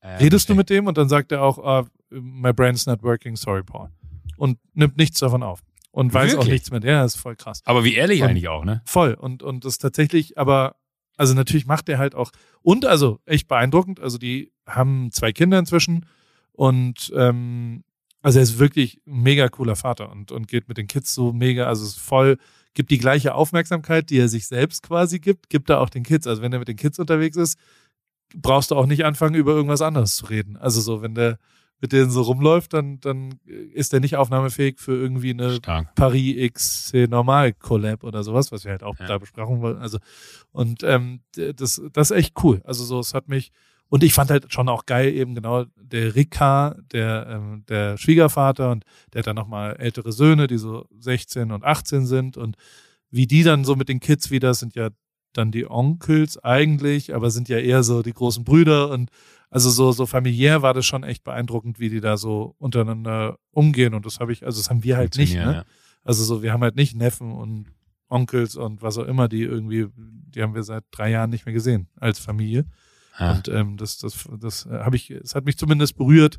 A: äh, redest okay. du mit dem und dann sagt er auch, uh, my brain's not working, sorry, Paul. Und nimmt nichts davon auf. Und weiß Wirklich? auch nichts mehr. Ja, ist voll krass.
B: Aber wie ehrlich und, eigentlich auch, ne?
A: Voll. Und, und das tatsächlich, aber, also natürlich macht er halt auch, und also echt beeindruckend, also die haben zwei Kinder inzwischen und ähm, also er ist wirklich ein mega cooler Vater und, und geht mit den Kids so mega, also ist voll, gibt die gleiche Aufmerksamkeit, die er sich selbst quasi gibt, gibt er auch den Kids. Also wenn er mit den Kids unterwegs ist, brauchst du auch nicht anfangen, über irgendwas anderes zu reden. Also so, wenn der mit denen so rumläuft, dann, dann ist der nicht aufnahmefähig für irgendwie eine Stark. Paris X Normal Collab oder sowas, was wir halt auch ja. da besprochen wollen. Also, und ähm, das, das ist echt cool. Also so, es hat mich, und ich fand halt schon auch geil, eben genau der Rika, der, ähm, der Schwiegervater und der hat dann nochmal ältere Söhne, die so 16 und 18 sind und wie die dann so mit den Kids wieder sind ja dann die Onkels eigentlich, aber sind ja eher so die großen Brüder und also so, so familiär war das schon echt beeindruckend, wie die da so untereinander umgehen und das habe ich, also das haben wir halt nicht, ne? Ja. Also so, wir haben halt nicht Neffen und Onkels und was auch immer, die irgendwie, die haben wir seit drei Jahren nicht mehr gesehen als Familie. Ah. Und ähm, das, das, das äh, habe ich, es hat mich zumindest berührt,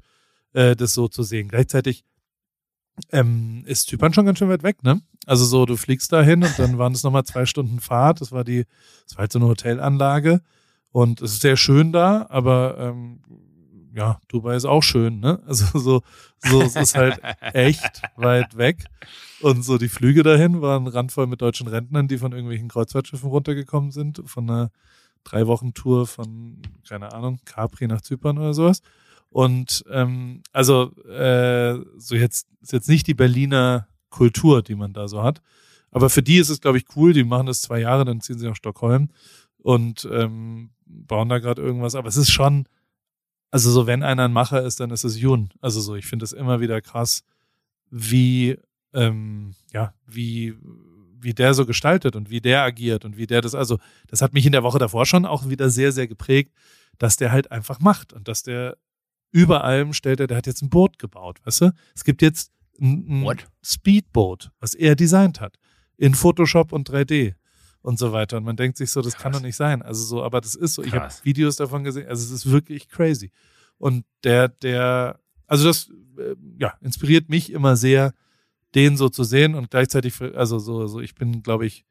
A: äh, das so zu sehen. Gleichzeitig ähm, ist Zypern schon ganz schön weit weg, ne? Also so, du fliegst dahin und dann waren es nochmal zwei Stunden Fahrt. Das war die, das war halt so eine Hotelanlage. Und es ist sehr schön da, aber ähm, ja, Dubai ist auch schön, ne? <laughs> Also so, so es ist halt echt weit weg. Und so die Flüge dahin waren randvoll mit deutschen Rentnern, die von irgendwelchen Kreuzfahrtschiffen runtergekommen sind, von einer drei Wochen Tour von, keine Ahnung, Capri nach Zypern oder sowas. Und ähm, also äh, so jetzt ist jetzt nicht die Berliner Kultur, die man da so hat. Aber für die ist es, glaube ich, cool. Die machen das zwei Jahre, dann ziehen sie nach Stockholm und ähm, bauen da gerade irgendwas. Aber es ist schon, also so, wenn einer ein Macher ist, dann ist es Jun. Also so, ich finde es immer wieder krass, wie, ähm, ja, wie, wie der so gestaltet und wie der agiert und wie der das, also das hat mich in der Woche davor schon auch wieder sehr, sehr geprägt, dass der halt einfach macht und dass der über allem stellt er, der hat jetzt ein Boot gebaut, weißt du? Es gibt jetzt ein, ein Speedboot, was er designt hat, in Photoshop und 3D und so weiter. Und man denkt sich so, das Krass. kann doch nicht sein. Also so, aber das ist so. Ich habe Videos davon gesehen. Also es ist wirklich crazy. Und der, der, also das, äh, ja, inspiriert mich immer sehr, den so zu sehen und gleichzeitig, also so, so ich bin, glaube ich,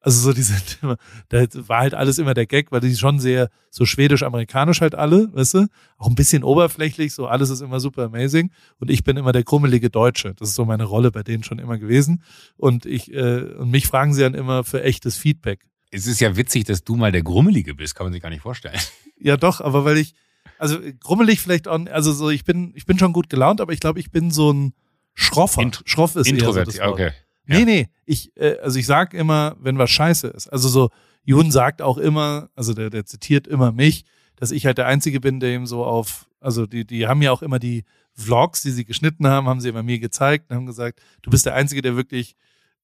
A: also so diese, <laughs> da war halt alles immer der Gag, weil die schon sehr so schwedisch-amerikanisch halt alle, weißt du? Auch ein bisschen oberflächlich, so alles ist immer super amazing. Und ich bin immer der krummelige Deutsche. Das ist so meine Rolle bei denen schon immer gewesen. Und ich, äh, und mich fragen sie dann immer für echtes Feedback.
B: Es ist ja witzig, dass du mal der Grummelige bist, kann man sich gar nicht vorstellen. <laughs>
A: Ja, doch, aber weil ich, also grummelig vielleicht auch, also so, ich bin, ich bin schon gut gelaunt, aber ich glaube, ich bin so ein Schroffer. Int
B: Schroff ist Introvert, eher so okay.
A: Nee, ja. nee, ich, äh, also ich sag immer, wenn was scheiße ist. Also so, Jun sagt auch immer, also der, der zitiert immer mich, dass ich halt der Einzige bin, der ihm so auf, also die, die haben ja auch immer die Vlogs, die sie geschnitten haben, haben sie immer mir gezeigt und haben gesagt, du bist der Einzige, der wirklich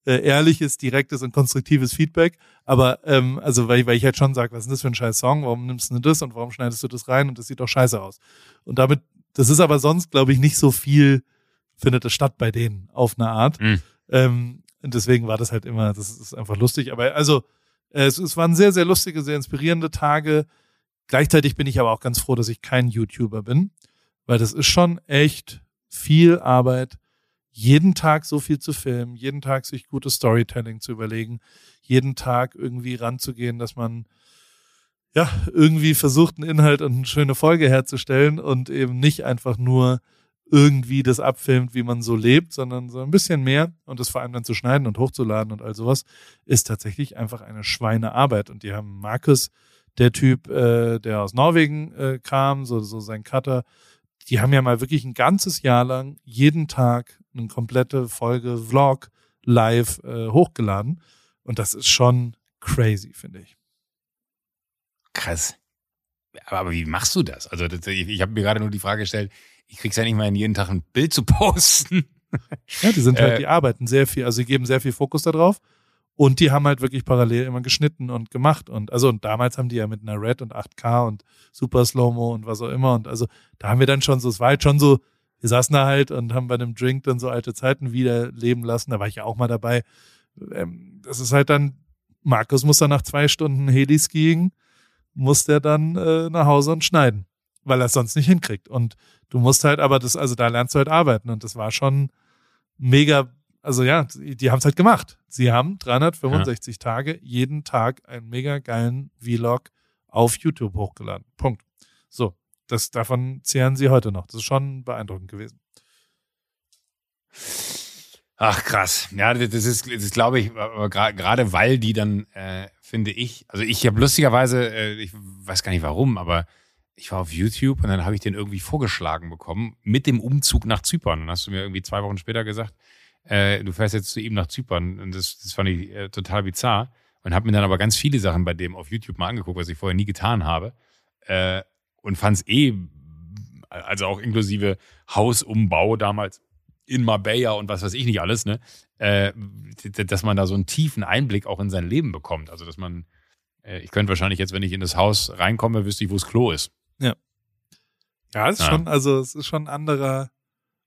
A: äh, ehrliches, direktes und konstruktives Feedback. Aber ähm, also weil, weil ich halt schon sage, was ist denn das für ein scheiß Song? Warum nimmst du das und warum schneidest du das rein und das sieht doch scheiße aus? Und damit, das ist aber sonst, glaube ich, nicht so viel findet es statt bei denen auf eine Art.
B: Mhm.
A: Ähm, und deswegen war das halt immer, das ist einfach lustig. Aber also, äh, es, es waren sehr, sehr lustige, sehr inspirierende Tage. Gleichzeitig bin ich aber auch ganz froh, dass ich kein YouTuber bin, weil das ist schon echt viel Arbeit, jeden Tag so viel zu filmen, jeden Tag sich gutes Storytelling zu überlegen, jeden Tag irgendwie ranzugehen, dass man ja irgendwie versucht, einen Inhalt und eine schöne Folge herzustellen und eben nicht einfach nur irgendwie das abfilmt, wie man so lebt, sondern so ein bisschen mehr und das vor allem dann zu schneiden und hochzuladen und all sowas ist tatsächlich einfach eine Schweinearbeit. Und die haben Markus, der Typ, äh, der aus Norwegen äh, kam, so, so sein Cutter, die haben ja mal wirklich ein ganzes Jahr lang jeden Tag eine komplette Folge Vlog live äh, hochgeladen. Und das ist schon crazy, finde ich.
B: Krass. Aber, wie machst du das? Also ich, ich habe mir gerade nur die Frage gestellt, ich krieg's ja nicht mal jeden Tag ein Bild zu <laughs> posten.
A: Ja, die sind halt,
B: Äh,
A: die arbeiten sehr viel, also sie geben sehr viel Fokus darauf. Und die haben halt wirklich parallel immer geschnitten und gemacht. Und also, und damals haben die ja mit einer Red und 8K und Super Slow-Mo und was auch immer. Und also, da haben wir dann schon so, es war halt schon so, wir saßen da halt und haben bei einem Drink dann so alte Zeiten wieder leben lassen. Da war ich ja auch mal dabei. Ähm, das ist halt dann, Markus muss dann nach zwei Stunden Heli-Skiing, muss der dann äh, nach Hause und schneiden, weil er es sonst nicht hinkriegt. Und du musst halt, aber das, also da lernst du halt arbeiten. Und das war schon mega, also ja, die, die haben es halt gemacht. Sie haben 365 Tage jeden Tag einen mega geilen Vlog auf YouTube hochgeladen. Punkt. So, das davon zehren sie heute noch. Das ist schon beeindruckend gewesen.
B: Ach krass. Ja, das ist, das ist glaube ich, gerade weil die dann, äh, finde ich, also ich habe lustigerweise, äh, ich weiß gar nicht warum, aber ich war auf YouTube und dann habe ich den irgendwie vorgeschlagen bekommen mit dem Umzug nach Zypern. Dann hast du mir irgendwie zwei Wochen später gesagt, äh, du fährst jetzt zu ihm nach Zypern und das, das fand ich äh, total bizarr und habe mir dann aber ganz viele Sachen bei dem auf YouTube mal angeguckt, was ich vorher nie getan habe äh, und fand es eh, also auch inklusive Hausumbau damals in Marbella und was weiß ich nicht alles, ne, äh, dass man da so einen tiefen Einblick auch in sein Leben bekommt. Also dass man, äh, ich könnte wahrscheinlich jetzt, wenn ich in das Haus reinkomme, wüsste ich, wo das Klo ist.
A: Ja, es ist
B: Ja.
A: schon, also es ist schon ein anderer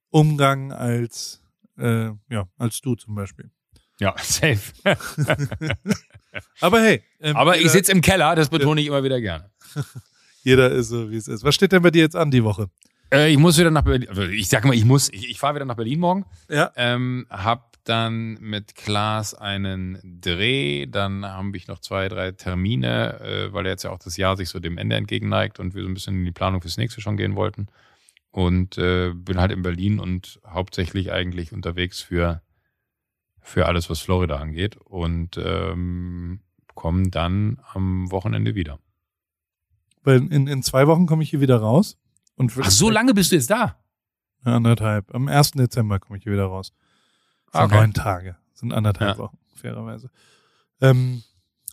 A: Umgang als, äh, ja, als du zum Beispiel.
B: Ja, <laughs> safe. <laughs>
A: Aber hey, ähm,
B: Aber ich
A: jeder,
B: sitze im Keller, das betone ich immer wieder gerne. <laughs>
A: jeder ist so, wie es ist. Was steht denn bei dir jetzt an die Woche?
B: Äh, ich muss wieder nach Berlin, also ich sag mal, ich muss, ich, ich fahre wieder nach Berlin morgen.
A: Ja.
B: Ähm, hab dann mit Klaas einen Dreh, dann habe ich noch zwei, drei Termine, äh, weil jetzt ja auch das Jahr sich so dem Ende entgegenneigt und wir so ein bisschen in die Planung fürs nächste schon gehen wollten. Und äh, bin halt in Berlin und hauptsächlich eigentlich unterwegs für, für alles, was Florida angeht. Und ähm, komme dann am Wochenende wieder.
A: Weil in, in zwei Wochen komme ich hier wieder raus. Und
B: Ach, so lange bist du jetzt da?
A: Ja, anderthalb. Am 1. Dezember komme ich hier wieder raus. Das sind
B: Okay.
A: neun Tage. Das sind anderthalb
B: Ja.
A: Wochen, fairerweise. Ähm,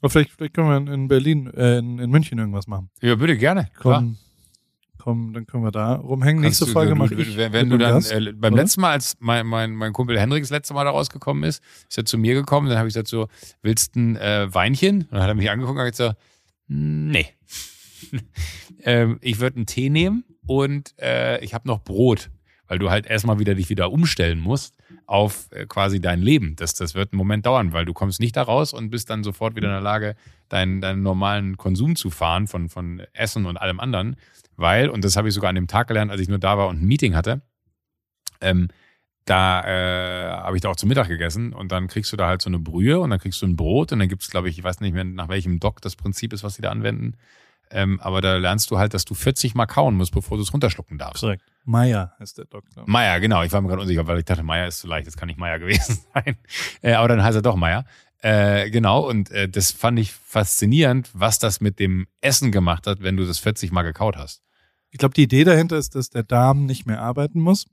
A: aber vielleicht, vielleicht können wir in- in Berlin, äh, in, in München irgendwas machen.
B: Ja, bitte, gerne.
A: Komm, komm, dann können wir da rumhängen.
B: Kannst
A: Nächste
B: du-
A: Folge mache ich.
B: Wenn, wenn du dann
A: Gast,
B: äh, beim
A: oder?
B: letzten Mal, als mein, mein, mein Kumpel Henrik das letzte Mal da rausgekommen ist, ist er zu mir gekommen, dann habe ich gesagt so, willst du ein äh, Weinchen? Und dann hat er mich angeguckt und hat gesagt, nee. <laughs> ähm, ich würde einen Tee nehmen und äh, ich habe noch Brot, weil du halt erstmal wieder dich wieder umstellen musst auf äh, quasi dein Leben. Das, das wird einen Moment dauern, weil du kommst nicht da raus und bist dann sofort wieder in der Lage, deinen, deinen normalen Konsum zu fahren von, von Essen und allem anderen. Weil, und das habe ich sogar an dem Tag gelernt, als ich nur da war und ein Meeting hatte, ähm, da äh, habe ich da auch zu Mittag gegessen und dann kriegst du da halt so eine Brühe und dann kriegst du ein Brot und dann gibt es, glaube ich, ich weiß nicht mehr, nach welchem Doc das Prinzip ist, was sie da anwenden. Ähm, aber da lernst du halt, dass du 40 Mal kauen musst, bevor du es runterschlucken darfst.
A: Korrekt. Meier heißt der Doktor.
B: Meier, genau. Ich war mir gerade unsicher, weil ich dachte, Meier ist zu leicht, das kann nicht Meier gewesen <laughs> sein. Äh, aber dann heißt er doch Meier. Äh, genau, und äh, das fand ich faszinierend, was das mit dem Essen gemacht hat, wenn du das 40 Mal gekaut hast.
A: Ich glaube, die Idee dahinter ist, dass der Darm nicht mehr arbeiten muss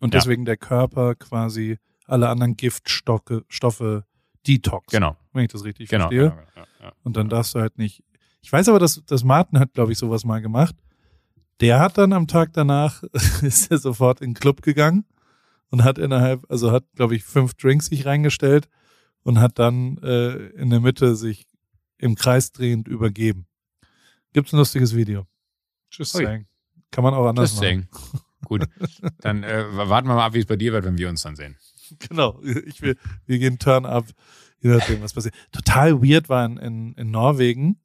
A: und
B: Ja.
A: deswegen der Körper quasi alle anderen Giftstoffe Stoffe detox.
B: Genau,
A: Wenn ich das richtig
B: genau.
A: verstehe.
B: genau, genau ja.
A: Und dann darfst du halt nicht. Ich weiß aber, dass, dass Martin hat, glaube ich, sowas mal gemacht. Der hat dann am Tag danach, <laughs> ist er sofort in den Club gegangen und hat innerhalb, also hat, glaube ich, fünf Drinks sich reingestellt und hat dann äh, in der Mitte sich im Kreis drehend übergeben. Gibt's ein lustiges Video. Just
B: Ui.
A: saying. Kann man auch anders
B: Just
A: machen.
B: saying. Gut. Dann äh, warten wir mal ab, wie es bei dir wird, wenn wir uns dann sehen. <laughs>
A: Genau. Ich will, wir gehen Turn up, je nachdem, was passiert. Total weird war in, in, in Norwegen,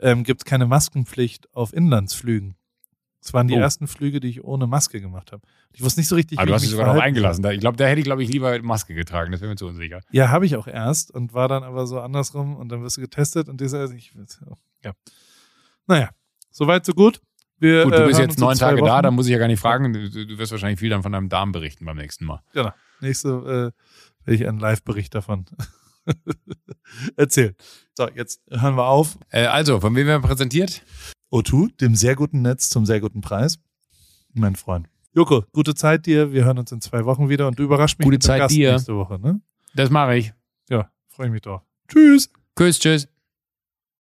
A: ähm, gibt es keine Maskenpflicht auf Inlandsflügen. Das waren die
B: Oh.
A: ersten Flüge, die ich ohne Maske gemacht habe. Ich wusste nicht so richtig,
B: Aber
A: wie
B: du hast
A: ich
B: dich sogar noch eingelassen. Da, ich glaube, da hätte ich, glaube ich, lieber Maske getragen. Das wäre mir zu unsicher.
A: Ja, habe ich auch erst und war dann aber so andersrum und dann wirst du getestet und dieser, ich, ja. Naja, soweit, so gut. Wir,
B: Gut, du
A: äh,
B: bist jetzt neun Tage da,
A: Wochen.
B: da muss ich ja gar nicht fragen. Du, du wirst wahrscheinlich viel dann von deinem Darm berichten beim nächsten Mal.
A: Genau. Nächste äh, werde ich einen Live-Bericht davon <laughs> erzählen. So, jetzt hören wir auf.
B: Äh, also, von wem werden wir präsentiert?
A: O2, dem sehr guten Netz zum sehr guten Preis. Mein Freund. Joko, gute Zeit dir. Wir hören uns in zwei Wochen wieder und du überraschst mich
B: Gute
A: mit dem
B: Zeit
A: Gast
B: dir.
A: nächste Woche. Ne?
B: Das mache ich.
A: Ja, freue ich mich drauf. Tschüss.
B: Tschüss, tschüss.